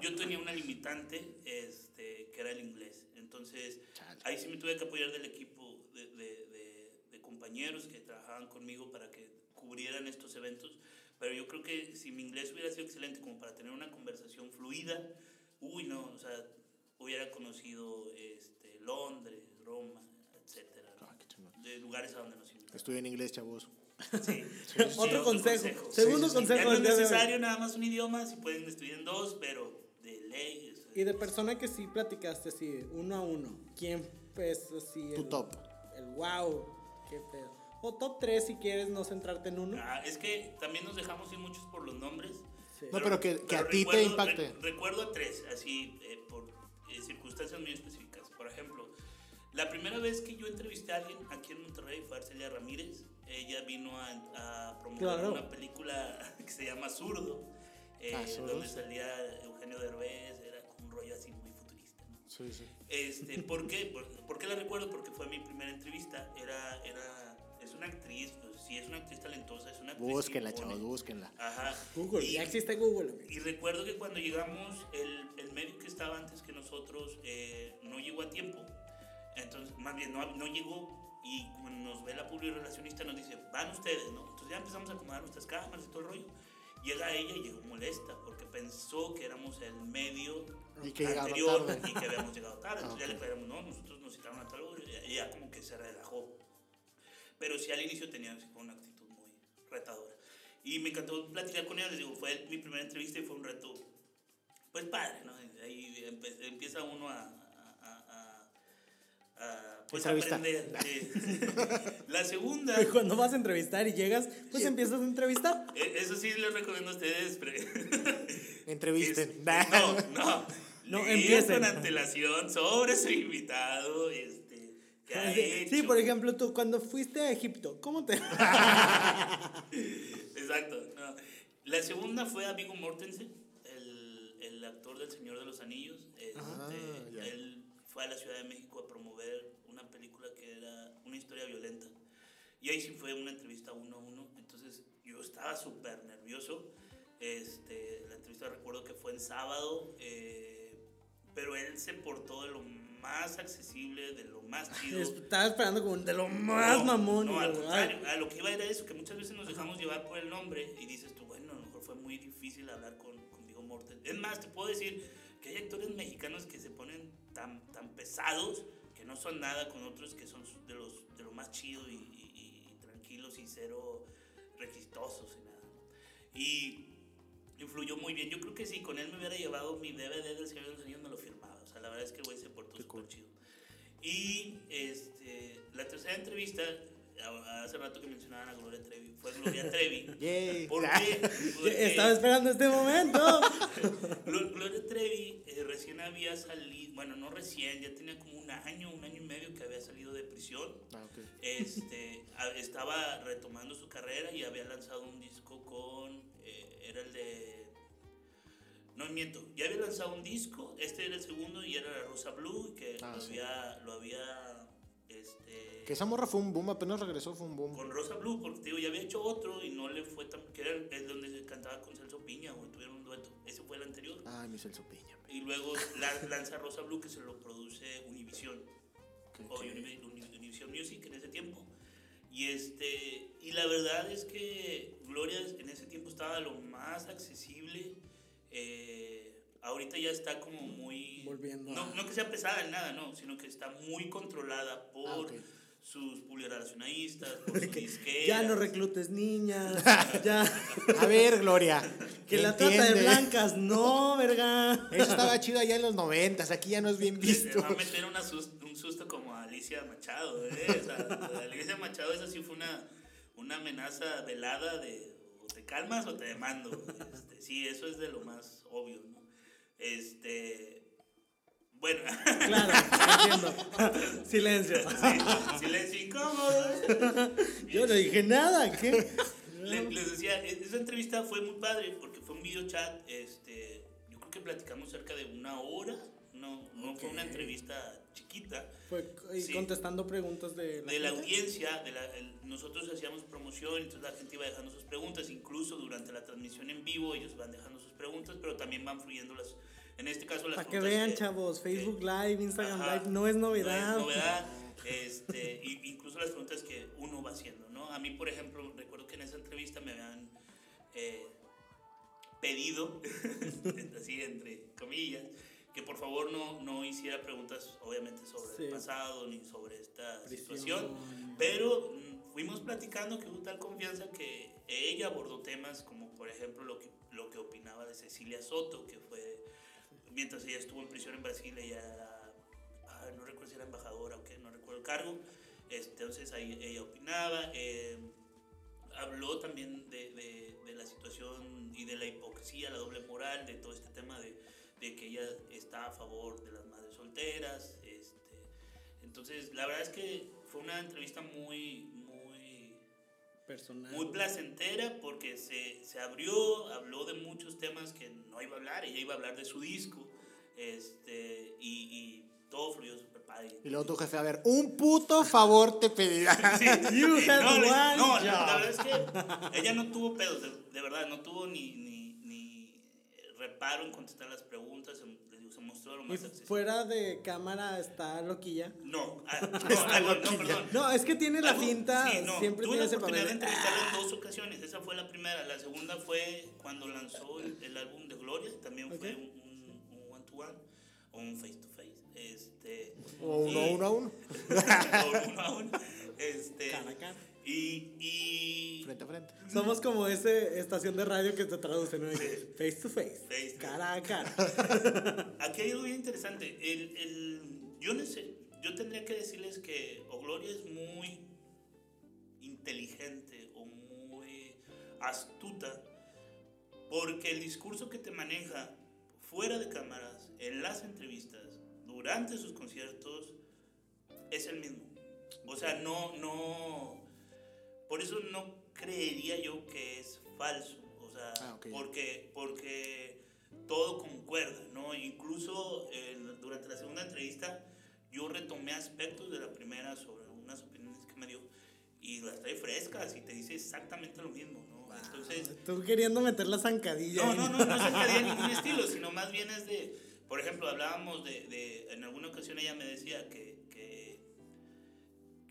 yo tenía una limitante este, que era el inglés. Entonces, Chale. ahí sí me tuve que apoyar del equipo de, de- de- de compañeros que trabajaban conmigo para que cubrieran estos eventos. Pero yo creo que si mi inglés hubiera sido excelente como para tener una conversación fluida, uy, no, o sea, hubiera conocido este, Londres, Roma, etcétera, ¿no? Ah, de lugares a donde nos invitaron. Estudien inglés, chavos. Sí. Otro consejo. Sí, Segundo sí, sí. consejo Ya no es necesario nada más un idioma, si pueden estudiar en dos, pero de ley. eso Y de persona que sí platicaste así, uno a uno. ¿Quién es así? Tu el, top. El wow. Qué pedo. O top 3 si quieres no centrarte en uno. Ah, es que también nos dejamos ir muchos por los nombres. Sí. No, pero que- que a ti te impacte. re- recuerdo a tres, así, eh, eh, circunstancias muy específicas. Por ejemplo, la primera vez que yo entrevisté a alguien aquí en Monterrey fue Arcelia Ramírez. Ella vino a, a promover Claro. una película que se llama Zurdo, eh, Ah, donde salía Eugenio Derbez, era un rollo así muy futurista. ¿no? Sí, sí. Este, ¿por qué? ¿Por, por qué la recuerdo? Porque fue mi primera entrevista. Era, era, es una actriz, sí, es una actriz talentosa, es una actriz. que Búsquenla, chavos, búsquenla. Ajá. Google, Y- ya existe Google. amigo. y recuerdo que cuando llegamos, el, el medio que estaba antes que nosotros eh, no llegó a tiempo. Entonces, más bien, no, no llegó. Y cuando nos ve la publirelacionista, nos dice, van ustedes, ¿no? Entonces ya empezamos a acomodar nuestras cámaras y todo el rollo. Llega ella y llegó molesta porque pensó que éramos el medio Y que anterior tarde. y que habíamos llegado tarde. Ah, Entonces ya ok. le aclaramos, no, nosotros nos citaron a tal hora. Y ella como que se relajó. Pero sí al inicio tenía una actitud muy retadora. Y me encantó platicar con ella, les digo, fue mi primera entrevista y fue un reto, pues padre, ¿no? Ahí empieza uno a, a, a- a- pues, aprender. sí. La segunda, cuando vas a entrevistar y llegas, pues Sí. empiezas a entrevistar. eh, eso sí les recomiendo a ustedes, pero... Entrevisten. Es- no, no. No, empiecen. con antelación sobre su invitado, este, Sí, por ejemplo, tú cuando fuiste a Egipto, ¿cómo te...? Exacto. no. La segunda fue a Viggo Mortensen, el, el actor del Señor de los Anillos. Este, Ah, él fue a la Ciudad de México a promover una película que era una historia violenta. Y ahí sí fue una entrevista uno a uno. Entonces yo estaba súper nervioso. Este, la entrevista recuerdo que fue en sábado, eh, pero él se portó de lo más accesible, de lo más chido. Estaba esperando como de lo más No, mamón. No, al contrario, a lo que iba era eso, que muchas veces nos dejamos llevar por el nombre y dices tú, bueno, a lo mejor fue muy difícil hablar con, con Viggo Mortensen. Es más, te puedo decir que hay actores mexicanos que se ponen tan, tan pesados que no son nada con otros que son de los de lo más chido y, y- y tranquilos y cero requistosos y nada. Y influyó muy bien. Yo creo que si con él me hubiera llevado mi DVD del Señor de los Anillos, me lo firmaba. Sea, la verdad es que el güey se portó súper cool. chido. Y este, la tercera entrevista, hace rato que mencionaban a Gloria Trevi, fue Gloria Trevi. ¿Por qué? Porque Estaba esperando este momento. Glo- Gloria Trevi eh, recién había salido, bueno, no recién, ya tenía como un año, un año y medio que había salido de prisión. Ah, ok. Este, estaba retomando su carrera y había lanzado un disco con, eh, era el de, no miento, ya había lanzado un disco, este era el segundo y era la Rosa Blue, que Ah, lo, sí. había, lo había, este, Que esa morra fue un boom, apenas regresó, fue un boom. con Rosa Blue, porque te digo, ya había hecho otro y no le fue tan, que era el donde se cantaba con Celso Piña, o tuvieron un dueto, ese fue el anterior. Ay, mi Celso Piña. Y luego la- lanza Rosa Blue que se lo produce Univision o Univision Music en ese tiempo. Y este y la verdad es que Gloria en ese tiempo estaba lo más accesible. Eh, ahorita ya está como muy Volviendo no, a- no que sea pesada en nada, no, sino que está muy controlada por Ah, sus publicacionistas, por sus disqueras. Ya no reclutes niñas. Ya. A ver, Gloria. Que la trata de blancas. No, verga. Eso estaba chido allá en los noventas, aquí ya no es bien Le- le visto. va a meter una un susto como a Alicia Machado, ¿eh? O sea, Alicia Machado, esa sí fue una, una amenaza velada de o te calmas o te demando. Este, sí, eso es de lo más obvio, ¿no? Este. Bueno, Claro, entiendo. Silencio. sí, silencio incómodo. Yo no dije nada. ¿Qué? Le- les decía, e- esa entrevista fue muy padre porque fue un video chat. Este, yo creo que platicamos cerca de una hora. No, no fue una entrevista chiquita. Fue y Sí. contestando preguntas de la, de la gente. audiencia, de la, el- nosotros hacíamos promoción, entonces la gente iba dejando sus preguntas, incluso durante la transmisión en vivo ellos van dejando sus preguntas, pero también van fluyendo las, en este caso las Para que vean, chavos, Facebook Live, Instagram Ajá, Live no es novedad. No es novedad, este, incluso las preguntas que uno va haciendo, ¿no? A mí, por ejemplo, recuerdo que en esa entrevista me habían eh, pedido, así entre comillas, que por favor no, no hiciera preguntas, obviamente, sobre Sí. el pasado ni sobre esta Prisión. situación, pero mm, fuimos platicando que hubo tal confianza que ella abordó temas como, por ejemplo, lo que, lo que opinaba de Cecilia Soto, que fue, mientras ella estuvo en prisión en Brasil, ella ah, no recuerdo si era embajadora o qué, no recuerdo el cargo, entonces ahí ella opinaba, eh, habló también de, de, de la situación y de la hipocresía, la doble moral, de todo este tema de, de que ella está a favor de las madres solteras. Este, entonces, la verdad es que fue una entrevista muy, muy, Personal. muy placentera porque se, se abrió, habló de muchos temas que no iba a hablar, ella iba a hablar de su disco, este, y, y todo fluyó súper padre. Y luego tu jefe, a ver, un puto favor te pedirá. Sí, You no, le- one no, la, la verdad es que ella no tuvo pedos, de, de verdad, no tuvo ni, ni reparo en contestar las preguntas, se, les digo, se mostró lo Y más accesible. fuera de cámara está loquilla. No, ah, no, ah, no, no, perdón. No, es que tiene la finta, sí, no, siempre tuve tiene la ese oportunidad papel. de de, entrevistarla en dos ocasiones. Esa fue la primera. La segunda fue cuando lanzó el, el álbum de Gloria. También fue Ok. un, un, un one to one o un face to face. Este, O uno, y- uno a uno. o uno a uno. Este, Cara a cara. Y, y Frente a frente. Somos como ese estación de radio que te traduce, ¿no? Face to face. Face to cara a cara. Aquí hay algo bien interesante. El, el, yo, no sé, yo tendría que decirles que O Gloria es muy inteligente o muy astuta porque el discurso que te maneja fuera de cámaras, en las entrevistas, durante sus conciertos, es el mismo. O sea, no, no, por eso no creería yo que es falso. O sea, Ah, ok. porque, porque todo concuerda, ¿no? Incluso eh, durante la segunda entrevista yo retomé aspectos de la primera sobre unas opiniones que me dio y las trae frescas y te dice exactamente lo mismo, ¿no? Entonces, Tú queriendo meter la zancadilla. no, no, no, no es alcaldía de ningún estilo, sino más bien es de, por ejemplo, hablábamos de, de en alguna ocasión ella me decía que,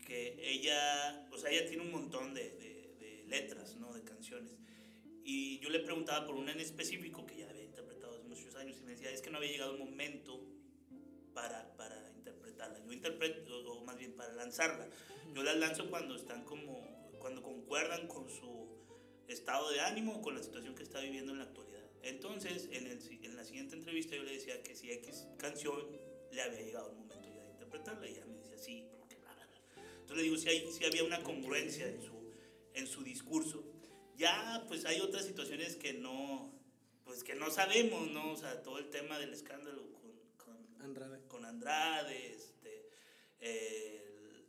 que ella, o sea, ella tiene un montón de, de, de letras, ¿no? De canciones. Y yo le preguntaba por una en específico que ya había interpretado hace muchos años y me decía, es que no había llegado el momento para, para interpretarla. Yo interpreto, o más bien para lanzarla. Yo las lanzo cuando están como, cuando concuerdan con su estado de ánimo o con la situación que está viviendo en la actualidad. Entonces, en, el, en la siguiente entrevista yo le decía que si X canción le había llegado el momento ya de interpretarla y ella me Entonces le digo, sí, hay, sí había una congruencia en su, en su discurso. Ya, pues hay otras situaciones que no, pues que no sabemos, ¿no? O sea, todo el tema del escándalo con, con Andrade. Con Andrade, este, el-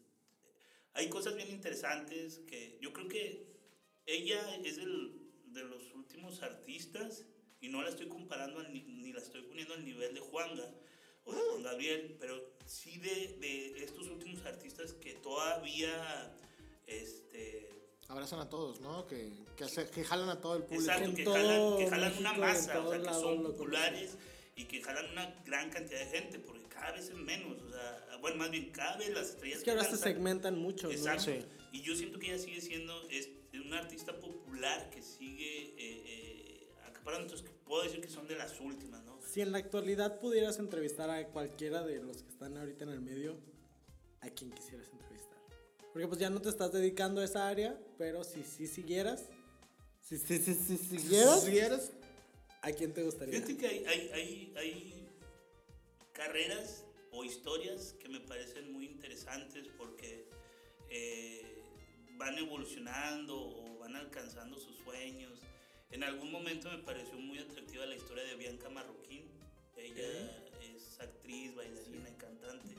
hay cosas bien interesantes que yo creo que ella es el, de los últimos artistas y no la estoy comparando ni, ni la estoy poniendo al nivel de Juanga o de Juan Gabriel, pero sí de, de estos últimos artistas que todavía, este, Abrazan a todos, ¿no? Que, que, hace- que jalan a todo el público. Exacto, que todo jalan, que jalan México, una masa, o sea, que son populares y que jalan una gran cantidad de gente, porque cada vez es menos, o sea, bueno, más bien cada vez las estrellas Es que ahora se segmentan mucho, ¿no? Exacto. Sí. Y yo siento que ella sigue siendo es, es una artista popular que sigue eh, eh, acaparando, entonces puedo decir que son de las últimas, ¿no? Si en la actualidad pudieras entrevistar a cualquiera de los que están ahorita en el medio, ¿a quién quisieras entrevistar? Porque pues ya no te estás dedicando a esa área, pero si sí siguieras, si si, si, si siguieras, Si eres- ¿a quién te gustaría? Fíjate que hay, hay, hay, hay carreras o historias que me parecen muy interesantes porque eh, van evolucionando o van alcanzando sus sueños. En algún momento me pareció muy atractiva la historia de Bianca Marroquín. Ella actriz, bailarina y cantante.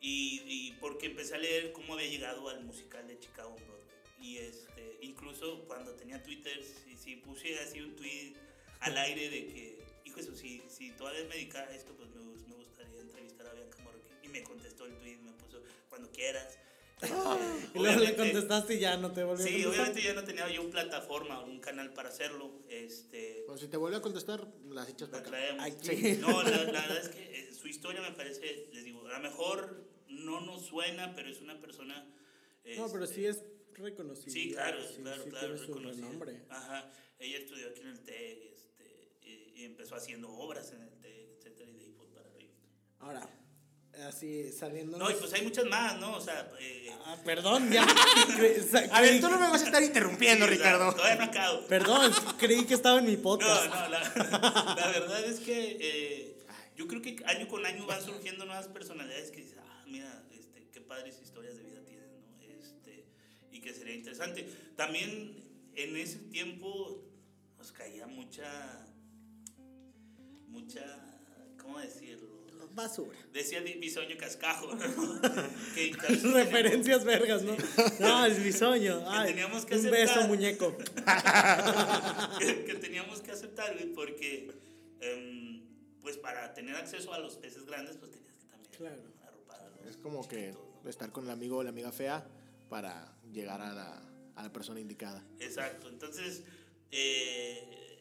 Y, y porque empecé a leer cómo había llegado al musical de Chicago Broadway. Y este, incluso cuando tenía Twitter, sí, sí puse así un tweet al aire de que, hijo eso, si, si todavía me dedicara a esto, pues me, me gustaría entrevistar a Bianca Marroquín. Y me contestó el tweet, me puso, cuando quieras. Este, Y luego le contestaste y ya no te volvió a Sí, contestar. obviamente ya no tenía yo una plataforma o un canal para hacerlo. Este, Pues si te vuelve a contestar, las echas la para acá. traemos. Aquí. Sí. No, la, la verdad es que eh, su historia me parece, les digo, a lo mejor no nos suena, pero es una persona... No, pero este, sí es reconocido. Sí, claro, sí, claro, sí claro, reconocida. Ajá, ella estudió aquí en el TEC, este, y, y empezó haciendo obras en el TEC, etcétera, y de ahí fue para arriba. Ahora, así saliendo. No, y pues hay muchas más, ¿no? O sea, eh, Ah, perdón, ya. A ver, tú no me vas a estar interrumpiendo, sí, o sea, Ricardo. Todavía no acabo. Perdón, creí que estaba en mi No, podcast. no, la, la verdad es que eh, yo creo que año con año van surgiendo nuevas personalidades que dices, ah, mira, este, qué padres historias de vida tienen, ¿no? Este, y que sería interesante. También en ese tiempo nos caía mucha, mucha. Basura. Decía mi bisoño cascajo, ¿no? que, Referencias vergas, ¿no? No, es mi sueño. Ay, teníamos que un aceptar. beso, muñeco. que, que teníamos que aceptar, güey, porque em, pues para tener acceso a los peces grandes, pues tenías que también Claro. arropar a los Es como que todo. estar con el amigo o la amiga fea para llegar a la, a la persona indicada. Exacto, entonces, eh,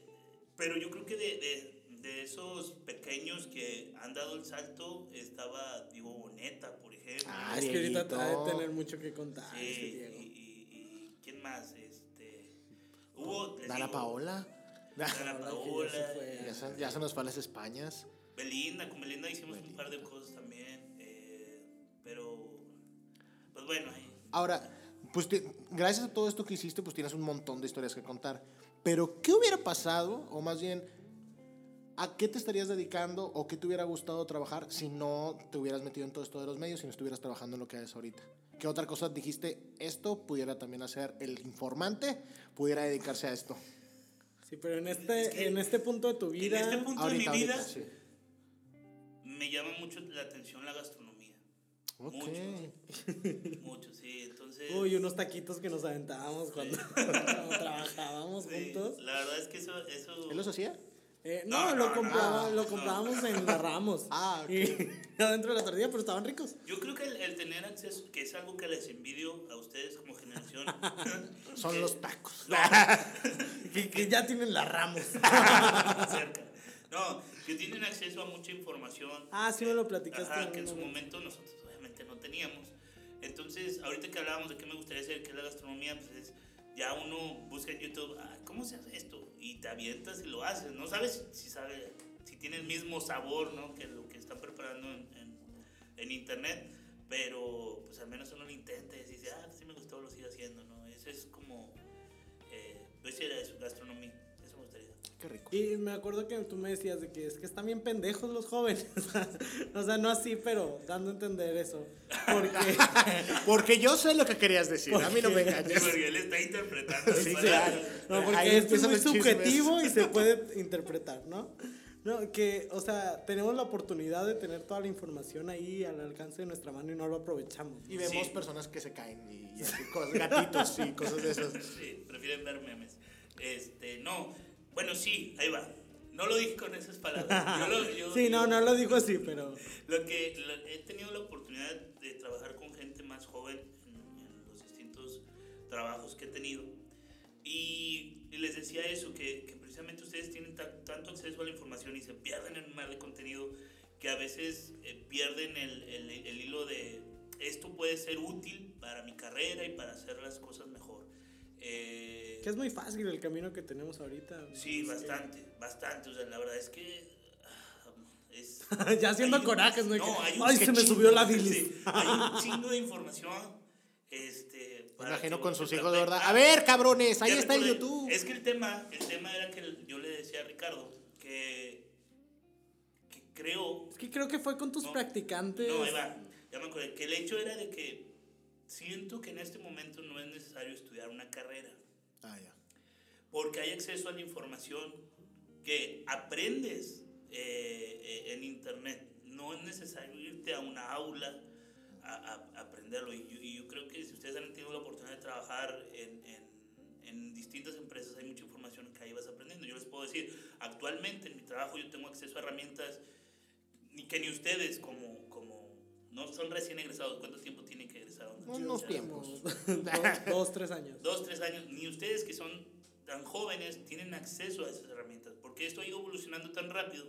pero yo creo que de, de, de esos pequeños que han dado el salto, estaba Diego Boneta, por ejemplo. Ah, es que ahorita ha de tener mucho que contar. Sí, ese y, Diego. y- y ¿quién más? Este, hubo, Dana digo, Paola. Dana que ya Paola, se fue. Ya se, ya se nos fue a las Españas. Belinda, con Belinda hicimos un Belinda. par de cosas también, eh, pero, pues bueno, ahí. Ahora, pues te- gracias a todo esto que hiciste, pues tienes un montón de historias que contar. Pero, ¿qué hubiera pasado? O más bien, ¿a qué te estarías dedicando o qué te hubiera gustado trabajar si no te hubieras metido en todo esto de los medios, si no estuvieras trabajando en lo que haces ahorita? ¿Qué otra cosa dijiste? Esto pudiera también hacer el informante, pudiera dedicarse a esto. Sí, pero en este, Es que en este punto de tu vida. este punto Ahorita, de mi vida ahorita, sí. me llama mucho la atención la gastronomía. Ok. Mucho. Mucho, sí. Entonces, Uy, unos taquitos que nos aventábamos cuando, cuando trabajábamos sí, juntos. la verdad es que eso... eso ¿Él los hacía? Eh, No, no, no, lo, compraba- no, lo no. comprábamos en la Ramos. Ah, ok. Y adentro de la tortilla, pero estaban ricos. Yo creo que el, el tener acceso, que es algo que les envidio a ustedes como generación. Son que- los tacos. Que, que ya tienen la Ramos. cerca. No, que tienen acceso a mucha información. Ah, sí me lo platicaste Ajá, en que en su momento. momento nosotros obviamente no teníamos. Entonces, ahorita que hablábamos de qué me gustaría hacer, qué es la gastronomía, pues es, ya uno busca en YouTube, ah, ¿cómo se hace esto? Y te avientas y lo haces. No sabes si sabe, si tiene el mismo sabor, ¿no? Que lo que están preparando en, internet, pero pues al menos uno lo intenta y dice, ah, sí me gustó, lo sigo haciendo, ¿no? Eso es como, eh, era gastronomía, eso me gustaría. Qué rico. Y me acuerdo que tú me decías de que es que están bien pendejos los jóvenes. o sea, no así, pero dando a entender eso. Porque. Porque yo sé lo que querías decir. A mí no me engañes. porque él está interpretando. Sí, claro. No, Ahí porque esto es muy subjetivo y se puede interpretar, ¿no? No, que, o sea, tenemos la oportunidad de tener toda la información ahí al alcance de nuestra mano y no lo aprovechamos. Y vemos Sí. personas que se caen y, y cosas, gatitos y cosas de esas. Sí, prefieren ver memes. Este, no. Bueno, sí, ahí va. No lo dije con esas palabras. Yo lo- yo- Sí, no, no lo dijo así, pero. Lo que lo- he tenido la oportunidad de trabajar con gente más joven en, en los distintos trabajos que he tenido. Y, y les decía eso, que, que precisamente ustedes tienen ta- tanto acceso a la información y se pierden en un mar de contenido que a veces eh, pierden el, el, el hilo de esto puede ser útil para mi carrera y para hacer las cosas mejor. Eh, Que es muy fácil el camino que tenemos ahorita. Sí, bastante, bastante. O sea, la verdad es que. ah, Es, Ya haciendo corajes, ¿no? No, Que, hay un "Ay, se me chingo- subió la bilis". sí, hay un chingo de información. Este, imagino con sus hijos de verdad. A ver, cabrones, ahí está el. YouTube. Es que el tema, el tema era que yo le decía a Ricardo que, que creo. Es que creo que fue con tus No, practicantes. No, ahí va. Ya me acordé. Que el hecho era de que siento que en este momento no es necesario estudiar una carrera. Ah, ya. porque hay acceso a la información que aprendes eh, eh, en internet. No es necesario irte a una aula a, a- a aprenderlo. Y yo, y yo creo que si ustedes han tenido la oportunidad de trabajar en, en- en distintas empresas, hay mucha información que ahí vas aprendiendo. Yo les puedo decir, actualmente en mi trabajo yo tengo acceso a herramientas que ni ustedes como... como no son recién egresados. ¿Cuánto tiempo tienen que a Unos tiempos. dos, dos, tres años. dos, tres años, ni ustedes que son tan jóvenes tienen acceso a esas herramientas, porque esto ha ido evolucionando tan rápido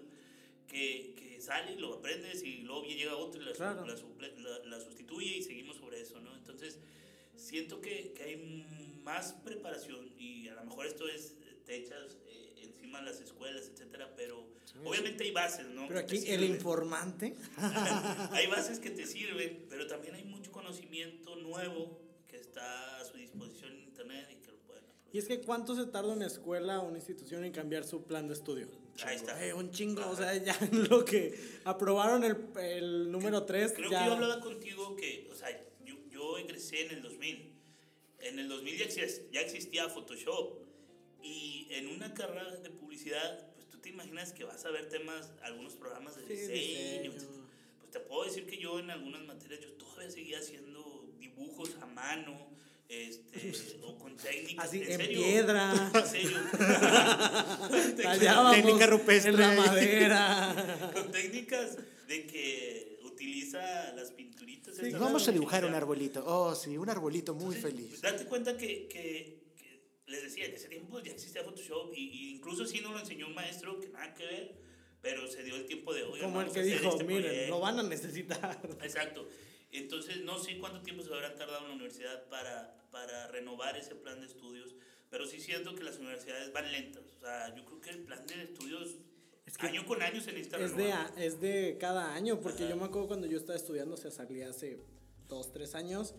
que, que sale y lo aprendes y luego llega otro y la, Claro. la la- la sustituye y seguimos sobre eso, ¿no? Entonces, siento que, que hay más preparación y a lo mejor esto es, eh, te echas eh, encima las escuelas, etcétera, pero obviamente hay bases, ¿no? Pero aquí el informante. hay bases que te sirven, pero también hay mucho conocimiento nuevo que está a su disposición en internet y que lo pueden aprovechar. Y es que ¿cuánto se tarda una escuela o una institución en cambiar su plan de estudio? Ahí está. Eh, un chingo, o sea, ya lo que aprobaron el, el número 3, Creo ya... que yo hablaba contigo que, o sea, yo, yo egresé en el 2000. En el 2000 ya existía, ya existía Photoshop. Y en una carrera de publicidad, te imaginas que vas a ver temas, algunos programas de Sí, diseño. diseño. Pues te puedo decir que yo en algunas materias, yo todavía seguía haciendo dibujos a mano, este, o con técnicas. Así, en serio, piedra. En serio. Tallábamos Técnica rupestre. en la madera. con técnicas de que utiliza las pinturitas. Sí, Vamos a dibujar un arbolito. Oh, sí, un arbolito muy Entonces, feliz. pues, date cuenta que, que les decía, en ese tiempo ya existía Photoshop y, y incluso si no lo enseñó un maestro que nada que ver, pero se dio el tiempo de hoy. Como el que dijo, miren, lo van a necesitar. Exacto. Entonces, no sé cuánto tiempo se habrán tardado en la universidad para, para renovar ese plan de estudios, pero sí siento que las universidades van lentas. O sea, yo creo que el plan de estudios, Es que año con año se necesita Es de, renovar. a- es de cada año, porque Ajá. yo me acuerdo cuando yo estaba estudiando, o sea, salí hace dos, tres años,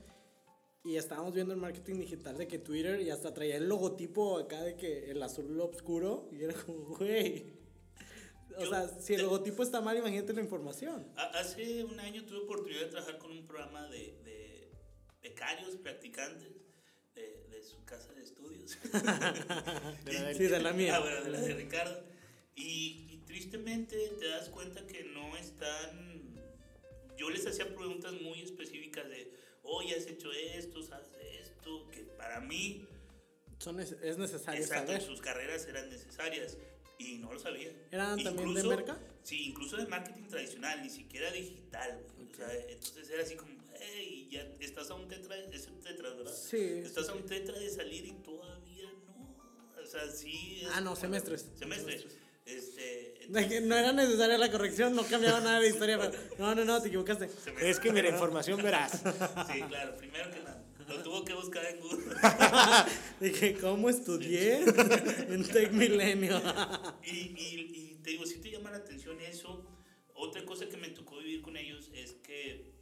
y estábamos viendo el marketing digital de que Twitter, y hasta traía el logotipo acá de que el azul oscuro, y era como, güey. O Yo- sea, si el te- logotipo está mal, imagínate la información. Ha- Hace un año tuve oportunidad de trabajar con un programa de, de becarios, practicantes de, de su casa de estudios. De la del- Sí, de la mía. Ah, bueno, de la de Ricardo. Y, y tristemente te das cuenta que no están... Yo les hacía preguntas muy específicas de, oye, has hecho esto, sabes esto, que para mí, Son, es, es necesario exacto, saber. sus carreras eran necesarias y no lo sabían. ¿Eran también de Incluso- merca? Sí, incluso de marketing tradicional, ni siquiera digital. O sea, entonces era así como, hey, ya estás a un tetra, es un tetra, ¿verdad? Sí. Estás a un tetra de salir y todavía no. O sea, sí. Ah, no, semestres. Semestres. De que no era necesaria la corrección, no cambiaba nada de historia. pero- no, no, no, te equivocaste. Es que mira, información verás. Sí, claro, primero que nada. Lo tuvo que buscar en Google. Dije, ¿cómo estudié en Tech Milenio? Y, y, y te digo, si te llama la atención eso, otra cosa que me tocó vivir con ellos es que,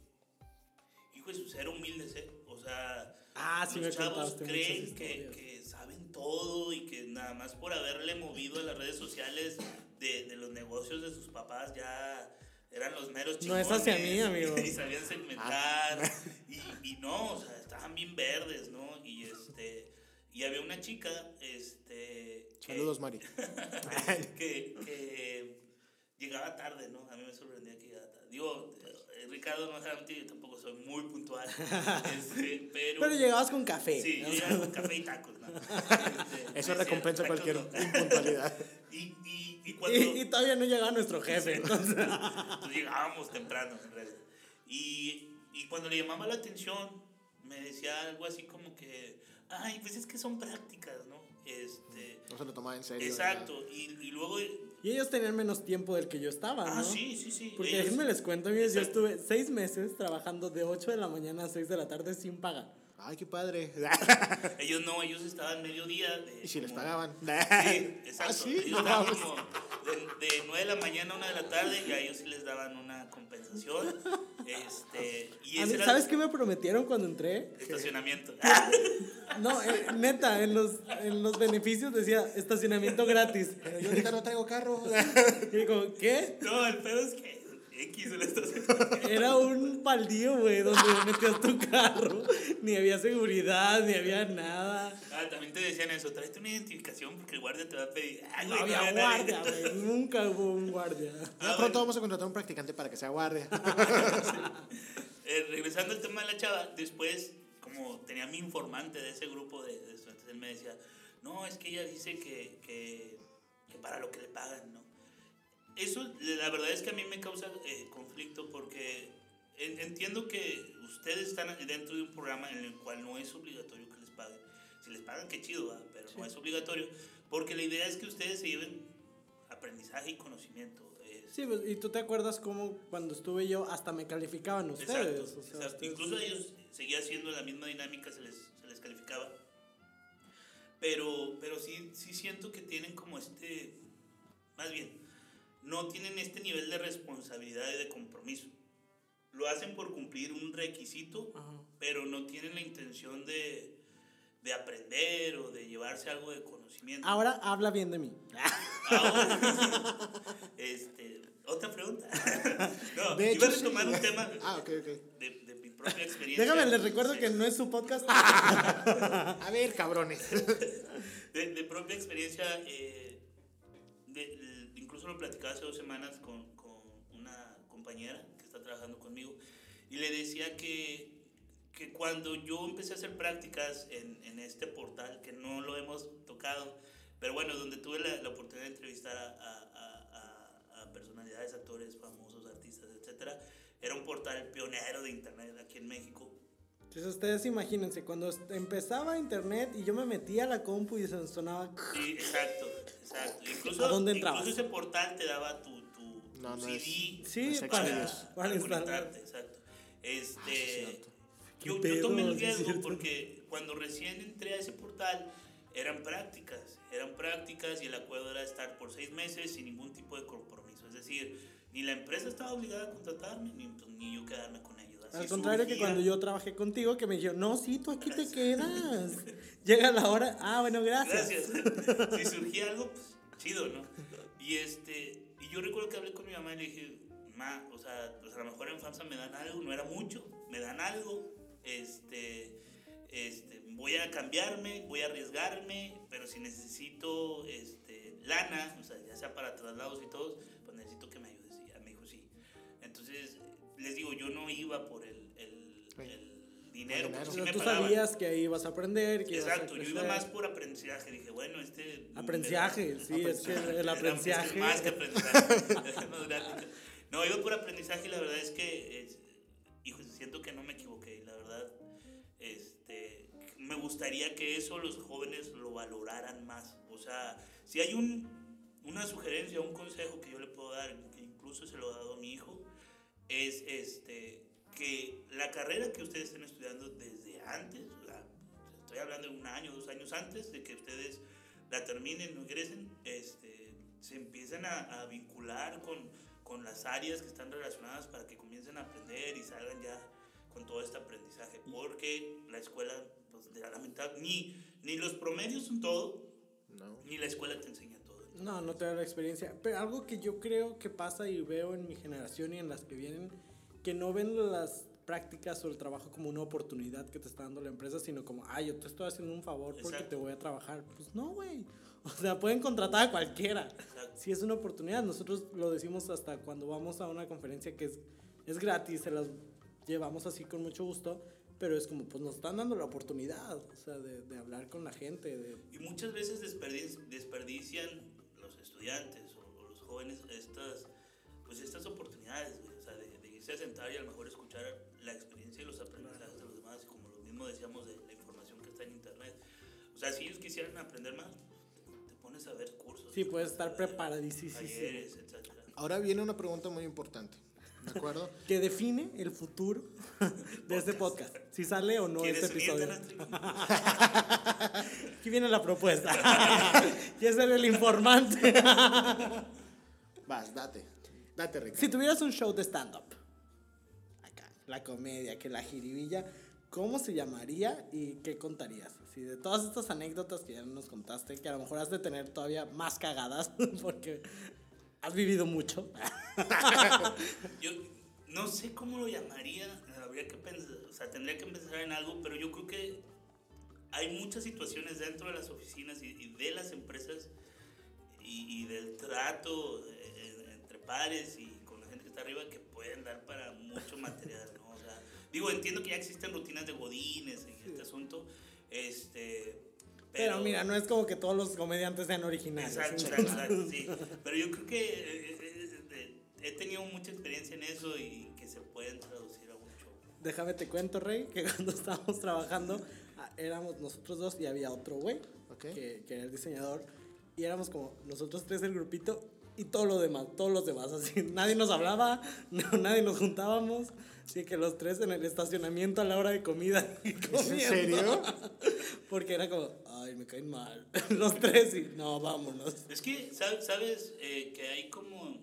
hijo de su ser humildes, ¿eh? O sea, Ah, sí los me chavos creen que, que saben todo y que nada más por haberle movido a las redes sociales de, de los negocios de sus papás, ya eran los meros No chingones. es hacia mí, amigo. Y sabían segmentar. y, y no, o sea, estaban bien verdes, ¿no? Y este. Y había una chica, este. que- Saludos, Mari. que, que llegaba tarde, ¿no? A mí me sorprendía que llegaba tarde. Digo, eh, Ricardo no mentir, yo tampoco soy muy puntual. este, pero. Pero llegabas con café. Sí, yo llegaba con café y tacos, ¿no? Este, Eso no es recompensa cualquier tacos no. impuntualidad. Y, y, y cuando. Y, y todavía no llegaba nuestro jefe. entonces- Pues llegábamos temprano, en realidad. Y, y cuando le llamaba la atención, me decía algo así como que, ay, pues es que son prácticas, ¿no? Este, No se lo tomaba en serio. exacto. Y, y luego, y ellos tenían menos tiempo del que yo estaba, ¿no? ah, sí, sí, sí. Porque ellos- déjenme les cuento, amigos, yo estuve seis meses trabajando de 8 de la mañana a 6 de la tarde sin paga. Ay, qué padre. ellos no, ellos estaban mediodía. De, y si les pagaban. Sí, exacto. Ah, sí, Ellos no como de, de 9 de la mañana a 1 de la tarde y a ellos sí les daban una compensación. Este, y A ese mí, era ¿Sabes qué me prometieron cuando entré? estacionamiento. No, eh, neta, en los, en los beneficios decía estacionamiento gratis. Pero yo ahorita no traigo carro. Y digo, ¿qué? No, el pedo es que X el estacionamiento. Era un baldío, güey, donde metías tu carro. Ni había seguridad, ni había nada. Ah, también te decían eso, tráete una identificación porque el guardia te va a pedir. Ay, No había nadie. guardia, güey. Nunca hubo un guardia. Ya pronto vamos a contratar a un practicante para que sea guardia. Eh, regresando al tema de la chava, después, como tenía mi informante de ese grupo de, de estudiantes, él me decía, no, es que ella dice que, que, que para lo que le pagan, ¿no? Eso, la verdad es que a mí me causa eh, conflicto porque en- entiendo que ustedes están dentro de un programa en el cual no es obligatorio que les paguen. Si les pagan, qué chido, ¿va? pero no es obligatorio, porque la idea es que ustedes se lleven aprendizaje y conocimiento. eh, Sí, pues, y tú te acuerdas cómo cuando estuve yo hasta me calificaban ustedes. Exacto, o sea, exacto. Incluso a ellos seguía siendo la misma dinámica, se les, se les calificaba. Pero, pero sí, sí siento que tienen como este, más bien, no tienen este nivel de responsabilidad y de compromiso. Lo hacen por cumplir un requisito, Ajá. pero no tienen la intención de, de aprender o de llevarse algo de conocimiento. Ahora habla bien de mí. Ahora, este, otra pregunta. No, De iba a hecho, sí. retomar un tema Ah, ok, ok. de, de mi propia experiencia. Déjame, les recuerdo que no es su podcast. A ver, cabrones. de, de propia experiencia, eh, de- incluso lo platicaba hace dos semanas con, con una compañera que está trabajando conmigo y le decía que, que cuando yo empecé a hacer prácticas en, en este portal, que no lo hemos tocado, pero bueno, donde tuve la, la oportunidad de entrevistar a, a- a- a personalidades, actores, famosos, artistas, etcétera, era un portal pionero de internet aquí en México. Entonces ustedes imagínense, cuando empezaba internet y yo me metía a la compu y se sonaba... Sí, exacto, exacto. Incluso, ¿A dónde entrabas? Incluso ese portal te daba tu, tu, No, tu no es- CD Sí, para, para para conectarte, exacto. Este, Ah, es yo, yo tomé el riesgo porque cuando recién entré a ese portal eran prácticas, eran prácticas y el acuerdo era estar por seis meses sin ningún tipo de compromiso. Es decir, ni la empresa estaba obligada a contratarme, ni, pues, ni yo quedarme con Al contrario que surgía. cuando yo trabajé contigo, que me dijeron, no, sí, tú aquí te quedas. Llega la hora, ah, bueno, gracias. Gracias. si surgía algo, pues chido, ¿no? Y este, y yo recuerdo que hablé con mi mamá y le dije, ma, o sea, pues a lo mejor en FAMSA me dan algo, no era mucho, me dan algo, este, este, voy a cambiarme, voy a arriesgarme, pero si necesito, este, lana, o sea, ya sea para traslados y todo, les digo, yo no iba por el, el, el dinero, porque dinero. sí me tú pagaban. sabías que ahí ibas a aprender, que ibas a Exacto, yo iba más por aprendizaje. Dije, bueno, este. Aprendizaje, era- sí, es que el aprendizaje- más que aprendizaje. No, iba por aprendizaje y la verdad es que. es- hijo, siento que no me equivoqué. La verdad, este, me gustaría que eso los jóvenes lo valoraran más. O sea, si hay un, una sugerencia, un consejo que yo le puedo dar, que incluso se lo he dado a mi hijo, es este, que la carrera que ustedes estén estudiando desde antes, estoy hablando de un año, dos años antes de que ustedes la terminen o ingresen, este, se empiecen a, a vincular con, con las áreas que están relacionadas para que comiencen a aprender y salgan ya con todo este aprendizaje, porque la escuela, pues, de la lamentable, ni, ni los promedios son todo, No. Ni la escuela te enseña. No, no te da la experiencia. Pero algo que yo creo que pasa y veo en mi generación y en las que vienen, que no ven las prácticas o el trabajo como una oportunidad que te está dando la empresa, sino como, ay, yo te estoy haciendo un favor porque Exacto. te voy a trabajar. Pues no, güey. O sea, pueden contratar a cualquiera. Si es una oportunidad, nosotros lo decimos hasta cuando vamos a una conferencia que es, es gratis, se las llevamos así con mucho gusto, pero es como, pues nos están dando la oportunidad, o sea, de, de hablar con la gente, de, Y muchas veces desperdici- desperdician estudiantes o, o los jóvenes estas, pues estas oportunidades, güey, o sea, de, de irse a sentar y a lo mejor escuchar la experiencia y los aprendizajes de los demás, y como lo mismo decíamos de la información que está en internet. O sea, si ellos quisieran aprender más, te pones a ver cursos. Sí, puedes estar preparadísimo. Talleres, etcétera. Ahora viene una pregunta muy importante. ¿De acuerdo? que define el futuro de este podcast. Si sale o no ¿Quieres este episodio. Aquí viene la propuesta. y es el informante. Vas, date. Date, Ricardo. si tuvieras un show de stand-up, acá, la comedia, que la jiribilla, ¿cómo se llamaría y qué contarías? Así, de todas estas anécdotas que ya nos contaste, que a lo mejor has de tener todavía más cagadas, porque has vivido mucho. Yo no sé cómo lo llamaría, habría que pensar, o sea, tendría que pensar en algo, pero yo creo que hay muchas situaciones dentro de las oficinas y, y de las empresas y, y del trato eh, entre pares y con la gente que está arriba que pueden dar para mucho material, ¿no? O sea, digo, entiendo que ya existen rutinas de godines en este asunto, este... Pero, mira, no es como que todos los comediantes sean originales. Exacto, ¿sí? exacto, exacto, sí. Pero yo creo que eh, eh, eh, he tenido mucha experiencia en eso y que se pueden traducir a un show. Déjame te cuento, Rey, que cuando estábamos trabajando ah, éramos nosotros dos y había otro güey Ok. que, que era el diseñador y éramos como nosotros tres el grupito y todo lo demás, todos los demás, así nadie nos hablaba, no, nadie nos juntábamos, así que los tres en el estacionamiento a la hora de comida en serio? Porque era como, ay, me caen mal, los tres y no, vámonos. Es que, sab- ¿sabes? Eh, que hay como,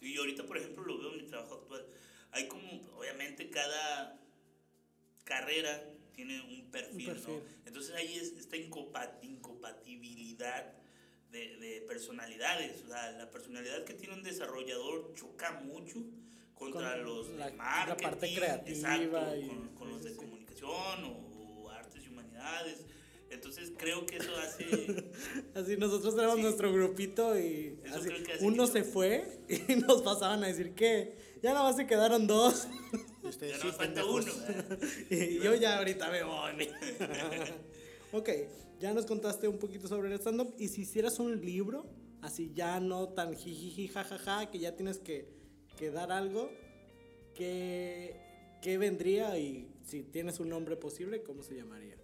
y ahorita por ejemplo lo veo en mi trabajo actual, hay como, obviamente cada carrera tiene un perfil, perfil. ¿no? Entonces ahí es esta incompatibilidad de, de personalidades, o sea, la personalidad que tiene un desarrollador choca mucho contra Con los la- de la marketing, parte creativa exacto, y- con, con sí, los de sí. comunicación o, o artes y humanidades. Entonces creo que eso hace Así nosotros éramos Sí. nuestro grupito y así, uno se yo- fue y nos pasaban a decir que ya nada más se quedaron dos Y ustedes ya sí, nos falta uno. ¿verdad? y yo ya ahorita me voy. ok, ya nos contaste un poquito sobre el stand-up y si hicieras un libro, así ya no tan jijiji jajaja, que ya tienes que, que dar algo, ¿qué, ¿qué vendría y si tienes un nombre posible, cómo se llamaría?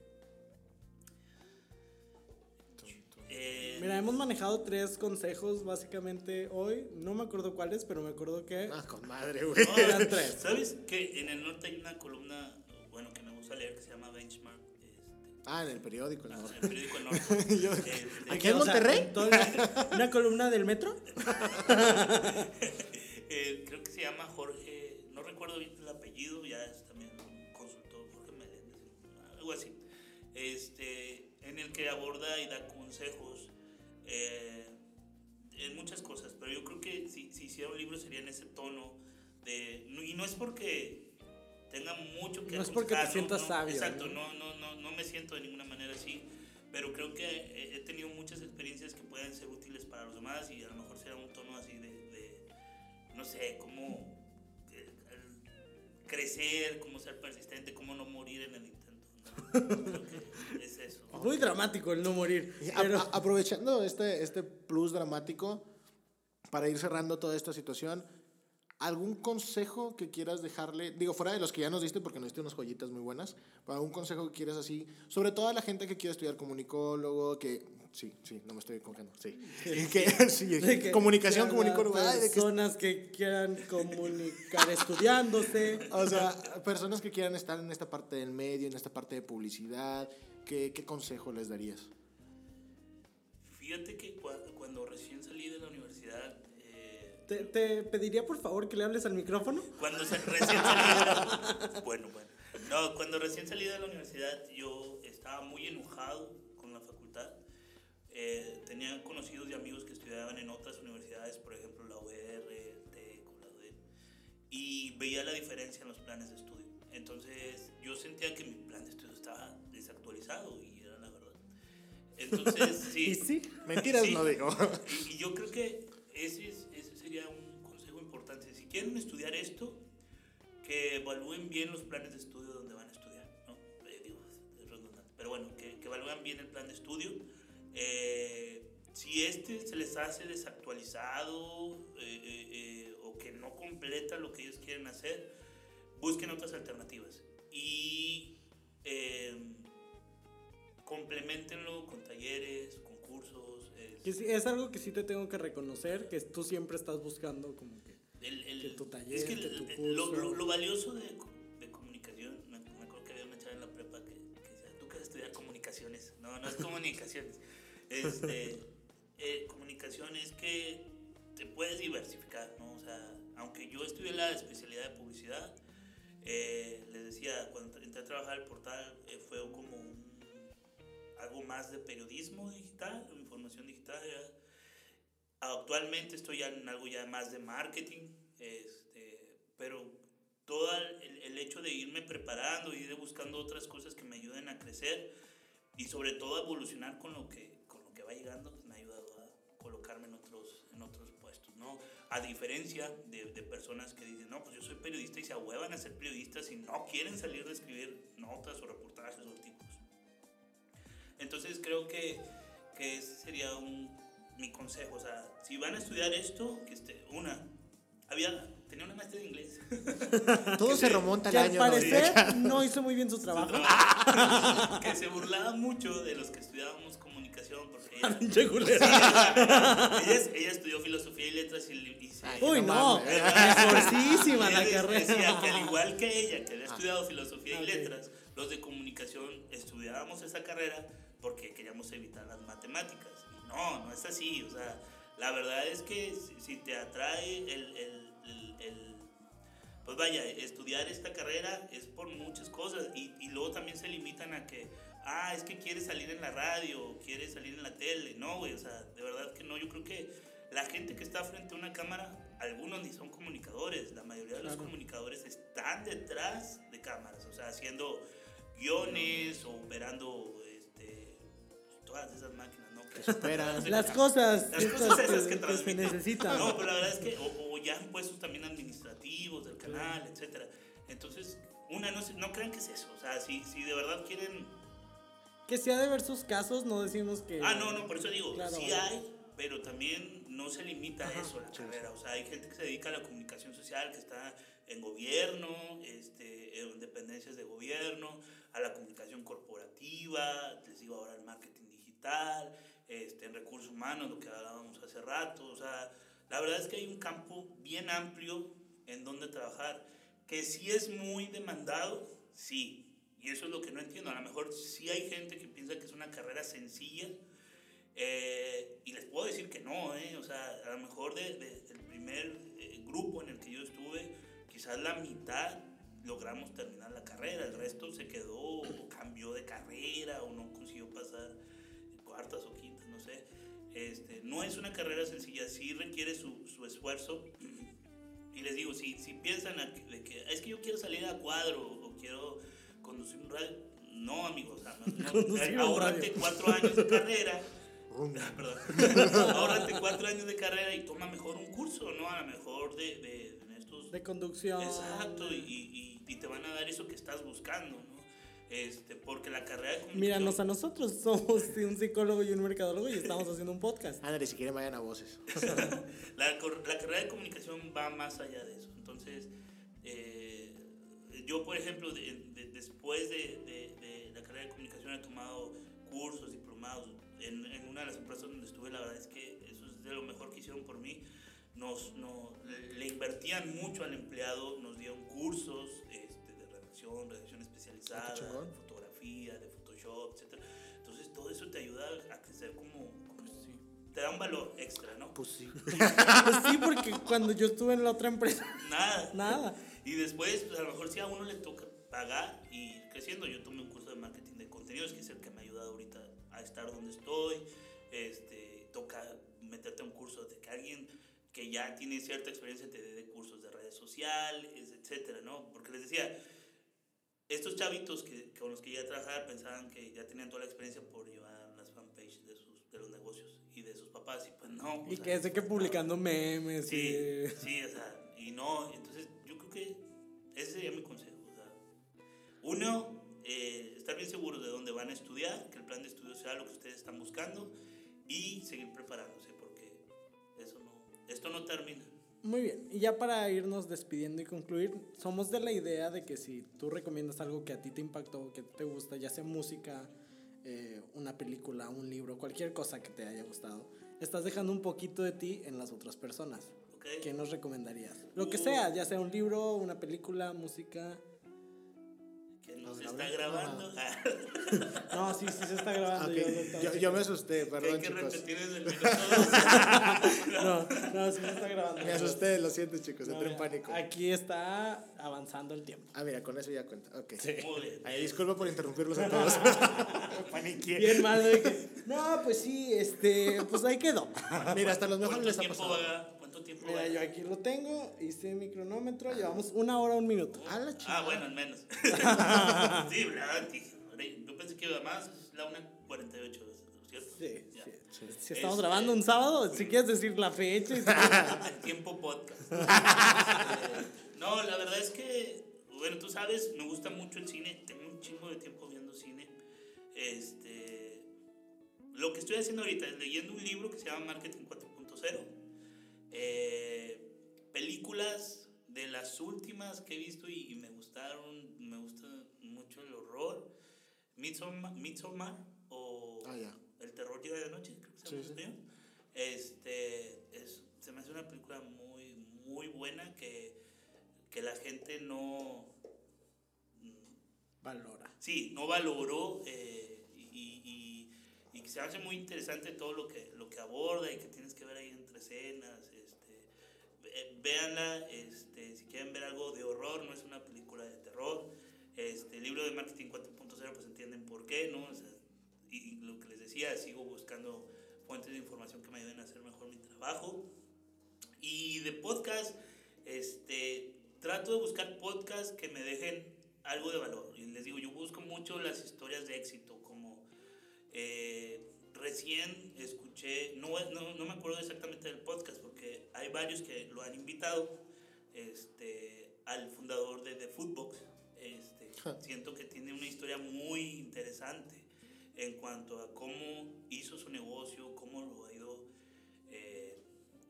Eh, Mira, hemos manejado tres consejos básicamente hoy. No me acuerdo cuáles, pero me acuerdo que Ah, con madre, güey. no, eran tres. ¿Sabes que en el norte hay una columna, bueno, que me gusta leer que se llama Benchmark? Este, Ah, en el periódico. ah, en el periódico El Norte. Yo- Este, ¿Aquí en O sea, Monterrey? ¿Una columna del metro? eh, creo que se llama Jorge, no recuerdo bien el apellido, ya es también consultor, Jorge Meléndez, algo así, este, en el que aborda y da consejos eh, en muchas cosas, pero yo creo que si, si hiciera un libro sería en ese tono de, no- y no es porque tenga mucho que No es porque te sientas no, sabio, Exacto, ¿no? no, no, no, me siento de ninguna manera así, pero creo que he, tenido muchas experiencias que pueden ser útiles para los demás y a lo mejor será un tono así de, de, no sé, cómo eh, crecer, cómo ser persistente, cómo no morir en el intento. es eso. Muy dramático el no morir. Pero, a- aprovechando este, este plus dramático, para ir cerrando toda esta situación, ¿algún consejo que quieras dejarle? Digo, fuera de los que ya nos diste, porque nos diste unas joyitas muy buenas, pero algún consejo que quieras así, sobre todo a la gente que quiere estudiar comunicólogo, que... Sí, sí, no me estoy confiando, sí. Que, sí, de que- comunicación, Personas que quieran comunicar estudiándose. o sea, personas que quieran estar en esta parte del medio, en esta parte de publicidad, ¿qué, qué consejo les darías? Fíjate que cua- cuando recién salí de la universidad, eh, Te, te pediría por favor que le hables al micrófono. Cuando se- recién salí de la, bueno, bueno. No, cuando recién salí de la universidad yo estaba muy enojado. Eh, tenía conocidos y amigos que estudiaban en otras universidades, por ejemplo la UR, TEC la UDEM, y veía la diferencia en los planes de estudio. Entonces yo sentía que mi plan de estudio estaba desactualizado y era la verdad. Entonces, sí. ¿Y sí? Mentiras no digo. Y, y yo creo que ese, es- ese sería un consejo importante. Si quieren estudiar esto, que evalúen bien los planes de estudio donde van a estudiar. ¿no? Eh, digo, es redundante. Pero bueno, que, que evalúen bien el plan de estudio. Eh, si este se les hace desactualizado eh, eh, eh, o que no completa lo que ellos quieren hacer, busquen otras alternativas. Y eh, complementenlo con talleres, con cursos. es- es algo que sí te tengo que reconocer, que tú siempre estás buscando como que... El, el- Que tu taller, es que que tu el- lo, curso. lo- lo valioso de, de comunicación, me, acuerdo que había una chava en la prepa que, que decía, tú quieres estudiar comunicaciones. No, no es comunicaciones. Este, eh, comunicación es que te puedes diversificar, ¿no? O sea, aunque yo estudié la especialidad de publicidad, eh, les decía, cuando entré a trabajar el portal eh, fue como algo más de periodismo digital, información digital. Actualmente estoy en algo ya más de marketing, este, pero todo el, el hecho de irme preparando ir buscando otras cosas que me ayuden a crecer y sobre todo evolucionar con lo que va llegando, pues, me ha ayudado a colocarme en otros, en otros puestos, ¿no? A diferencia de, de personas que dicen, no, pues yo soy periodista y se ahuevan a ser periodistas y no quieren salir de escribir notas o reportajes o artículos. Entonces creo que, que ese sería un, mi consejo. O sea, si van a estudiar esto, que esté, una, había, tenía una maestra de inglés. Todo se remonta al Que al año. ¿no? parecer no hizo muy bien su trabajo. que se burlaba mucho de los que estudiábamos comunicación porque ella, culero. ella, es- ella estudió filosofía y letras y, y Ay, Uy, No ella la des- decía que al carrera. igual que ella, que había estudiado filosofía y letras, los de comunicación estudiábamos esa carrera porque queríamos evitar las matemáticas. Y no, no es así. O sea, la verdad es que si, si te atrae el, el- el- el- pues vaya, estudiar esta carrera es por muchas cosas y, y luego también se limitan a que, ah, es que quieres salir en la radio, o quieres salir en la tele. No, güey, o sea, de verdad que no. Yo creo que la gente que está frente a una cámara, algunos ni son comunicadores, la mayoría de los Claro. comunicadores están detrás de cámaras, o sea, haciendo guiones o operando este, todas esas máquinas, ¿no? Que superan. Las cosas, Las cosas esas que, que se necesitan. No, pero la verdad es que, o, o ya puestos también administrativos del canal, etcétera. Entonces, una, no, no crean que es eso. O sea, si, si de verdad quieren. Que si ha de ver sus casos, no decimos que. Ah, no, no, por eso digo, Claro. sí hay, pero también no se limita a Ajá. eso la carrera. O sea, hay gente que se dedica a la comunicación social, que está en gobierno, este, en dependencias de gobierno, a la comunicación corporativa, les digo ahora el marketing digital, este, en recursos humanos, lo que hablábamos hace rato. O sea, la verdad es que hay un campo bien amplio en donde trabajar, que sí es muy demandado, sí. Y eso es lo que no entiendo. A lo mejor sí hay gente que piensa que es una carrera sencilla. eh, y les puedo decir que no, ¿eh? O sea, a lo mejor de, de- del primer eh, grupo en el que yo estuve, quizás la mitad logramos terminar la carrera. El resto se quedó o cambió de carrera o no consiguió pasar cuartas o quintas, no sé. Este, no es una carrera sencilla, sí requiere su, su esfuerzo. Y les digo, si, si piensan a de que es que yo quiero salir a cuadro o quiero conducir un radio, no, amigos, o sea, no, radio. cuatro años de carrera. Perdón. ahórrate cuatro años de carrera y toma mejor un curso, ¿no? A lo mejor de, de, estos De conducción. Exacto, y, y, y te van a dar eso que estás buscando, ¿no? Este, porque la carrera de comunicación... Míranos a nosotros, somos un psicólogo y un mercadólogo y estamos haciendo un podcast. Ándale, si quieren vayan a voces. La, cor- la carrera de comunicación va más allá de eso. Entonces, eh, yo, por ejemplo, de- de- después de, de- la carrera de comunicación he tomado cursos, diplomados. En, en una de las empresas donde estuve, la verdad es que eso es de lo mejor que hicieron por mí. Nos, no, le, invertían mucho al empleado, nos dieron cursos este, de redacción, redacción especializada, Ah, de fotografía, de Photoshop, etc. Entonces, todo eso te ayuda a crecer como... como te da un valor extra, ¿no? Pues sí. Pues sí, porque cuando yo estuve en la otra empresa, Nada. nada. Y después, pues a lo mejor sí a uno le toca pagar y ir creciendo. Yo tomé un curso de marketing de contenidos, que es el que me ha ayudado ahorita a estar donde estoy. este, toca meterte a un curso de que alguien que ya tiene cierta experiencia te dé cursos de redes sociales, etcétera, ¿no? Porque les decía, estos chavitos que, con los que iba a trabajar pensaban que ya tenían toda la experiencia por llevar las fanpages de, sus, de los negocios y de sus papás, y pues no. Y que es de que publicando memes. Sí, y... sí, o sea, y no, entonces que ese sería mi consejo. O sea, uno, eh, estar bien seguros de dónde van a estudiar, que el plan de estudio sea lo que ustedes están buscando y seguir preparándose, porque eso no, esto no termina. Muy bien, y ya para irnos despidiendo y concluir, somos de la idea de que si tú recomiendas algo que a ti te impactó, que te gusta, ya sea música, eh, una película, un libro, cualquier cosa que te haya gustado, estás dejando un poquito de ti en las otras personas. Okay. ¿Qué nos recomendarías? Lo que sea, ya sea un libro, una película, música. Que nos está grabando. no, sí, sí se está grabando. Okay. Yo, yo, yo, me asusté, perdón. hay que chicos. repetir desde el minuto no, no, sí se está grabando. Me asusté, lo siento, chicos, No, entré en pánico. Aquí está avanzando el tiempo. Ah, mira, con eso ya cuenta. Ok. Muy bien. Ay, disculpa por interrumpirlos a todos. Paniqué. Bien mal de que, no, pues sí, este, pues ahí quedó. Mira, hasta los mejores ¿Cuánto les ha pasado. ¿Cuánto tiempo Mira, yo aquí lo tengo, hice mi cronómetro, llevamos una hora, un minuto. A la Ah, bueno, al menos. sí, ¿verdad? Yo pensé que iba más, es la 1.48, ¿cierto? Sí, Ya. sí. Si estamos Este- grabando un sábado, si quieres decir la fecha. El tiempo podcast. no, la verdad es que, bueno, tú sabes, me gusta mucho el cine, tengo un chingo de tiempo viendo cine. Este, lo que estoy haciendo ahorita es leyendo un libro que se llama Marketing 4.0. Eh, películas de las últimas que he visto y, y me gustaron, me gusta mucho el horror. Midsommar, Midsommar o Ah. El terror llega de noche, creo que se Sí, llama sí. en español. Este, es, se me hace una película muy, muy buena que, que la gente no, Valora. sí, no valoró eh, y, y, y se hace muy interesante todo lo que, lo que aborda y que tienes que ver ahí entre escenas. Ve- véanla, este, si quieren ver algo de horror, no es una película de terror. Este, el libro de Marketing 4.0, pues entienden por qué, ¿no? O sea, y, y lo que les decía, sigo buscando fuentes de información que me ayuden a hacer mejor mi trabajo. Y de podcast, este, trato de buscar podcasts que me dejen algo de valor. Y les digo, yo busco mucho las historias de éxito, como eh, recién escuché, no, no, no me acuerdo exactamente del podcast, porque hay varios que lo han invitado, este, al fundador de The Foodbox. Este, siento que tiene una historia muy interesante en cuanto a cómo hizo su negocio, cómo lo ha ido eh,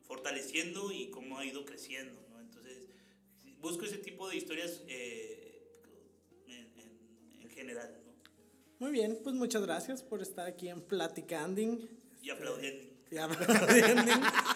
fortaleciendo y cómo ha ido creciendo, ¿no? Entonces, busco ese tipo de historias eh, en, en- en general, ¿no? Muy bien, pues muchas gracias por estar aquí en Platicanding. Y aplaudiendo. Y aplaudiendo.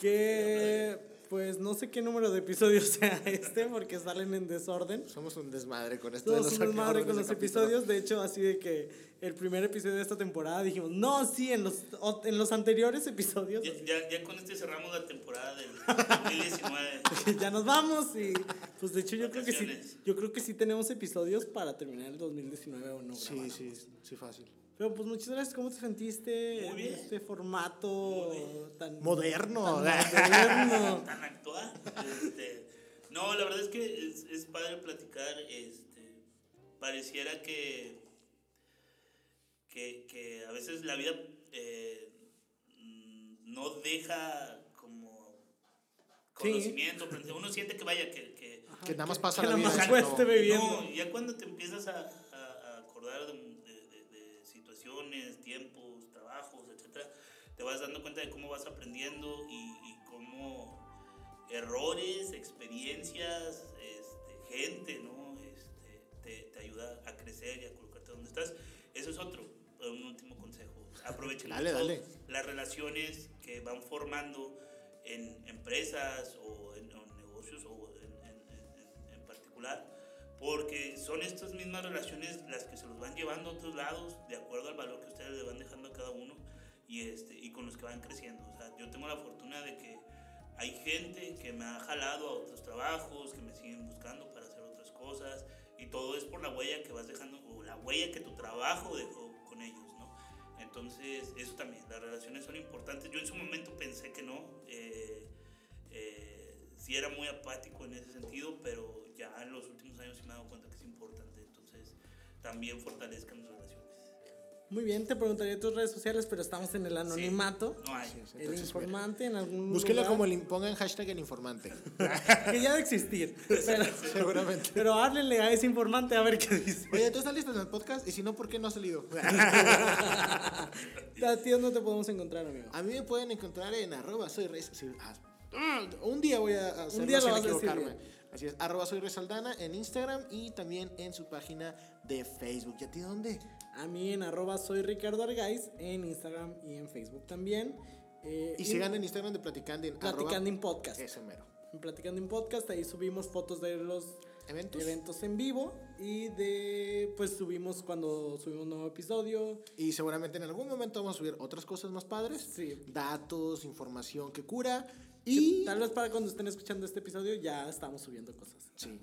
que pues no sé qué número de episodios sea este porque salen en desorden. Somos un desmadre con esto de Todos los somos madre con los de capítulo. episodios. De hecho, así de que el primer episodio de esta temporada dijimos, no, sí, en los, o- en los anteriores episodios. Ya, ya, ya con este cerramos la temporada del 2019. ya nos vamos y pues de hecho yo creo que sí yo creo que sí tenemos episodios para terminar el 2019 o no Sí, grabados. sí, sí, fácil. Pero pues muchas gracias cómo te sentiste Muy en bien. este formato tan Moderno. tan moderno tan actual. Este, no, la verdad es que es, es padre platicar. Este, pareciera que, que, que a veces la vida eh, no deja como Sí. conocimiento. aprendizaje. Uno siente que vaya, que, que Que nada más que- pasa que la nada vida. más ¿no? ya cuando te empiezas a, a- a acordar de- te vas dando cuenta de cómo vas aprendiendo y, y cómo errores, experiencias, este, gente, ¿no? Este, te, te ayuda a crecer y a colocarte donde estás. Eso es otro, un último consejo. Aprovechen Dale, mucho dale. las relaciones que van formando en empresas o en, o negocios o en, en- en- en particular, porque son estas mismas relaciones las que se los van llevando a otros lados de acuerdo al valor que ustedes le van dejando a cada uno y, este, y con los que van creciendo. O sea, yo tengo la fortuna de que hay gente que me ha jalado a otros trabajos, que me siguen buscando para hacer otras cosas y todo es por la huella que vas dejando o la huella que tu trabajo dejó con ellos, ¿no? entonces, eso también, las relaciones son importantes. Yo en su momento pensé que no, eh, eh, sí era muy apático en ese sentido, pero ya en los últimos años sí me he dado cuenta que es importante. Entonces, también fortalezcan sus relaciones. Muy bien, te preguntaría tus redes sociales, pero estamos en el anonimato. No hay. El informante en algún Búsquelo lugar como el, pongan hashtag el informante. que ya debe existir. Pero, Seguramente. pero háblenle a ese informante a ver qué dice. Oye, ¿tú estás listo en el podcast? Y si no, ¿por qué no has salido? ¿A ti dónde te podemos encontrar, amigo? A mí me pueden encontrar en arroba soy sí, ah, un día voy a hacerlo día lo vas a decir bien. Así es, arroba soy en Instagram y también en su página de Facebook. ¿Y a ti dónde? A mí en arroba soy Ricardo Argaiz, en Instagram y en Facebook también. Eh, Y sigan en Instagram de Platicando en Platicando en Podcast. Ese mero. En Platicando en Podcast, ahí subimos fotos de los ¿Eventos? eventos en vivo y de, pues subimos cuando subimos un nuevo episodio. Y seguramente en algún momento vamos a subir otras cosas más padres. Sí. Datos, información que cura. Y tal vez para cuando estén escuchando este episodio ya estamos subiendo cosas. Sí,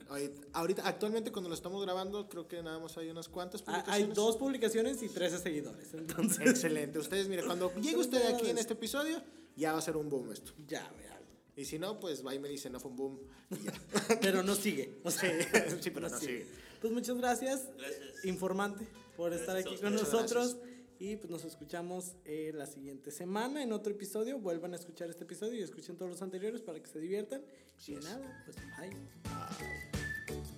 ahorita, actualmente cuando lo estamos grabando, creo que nada más hay unas cuantas Ah, publicaciones. Hay dos publicaciones y 13 seguidores, entonces Excelente. Ustedes, mire, cuando llegue usted aquí en este episodio, ya va a ser un boom esto. ya, vean. Y si no, pues va y me dice, no fue un boom. Y ya. Pero no sigue. O sea, sí, pero no sigue. Pues muchas gracias, Gracias. informante, por estar Gracias aquí con nosotros. Y pues nos escuchamos eh, la siguiente semana en otro episodio. Vuelvan a escuchar este episodio y escuchen todos los anteriores para que se diviertan. y nada, pues bye. Bye.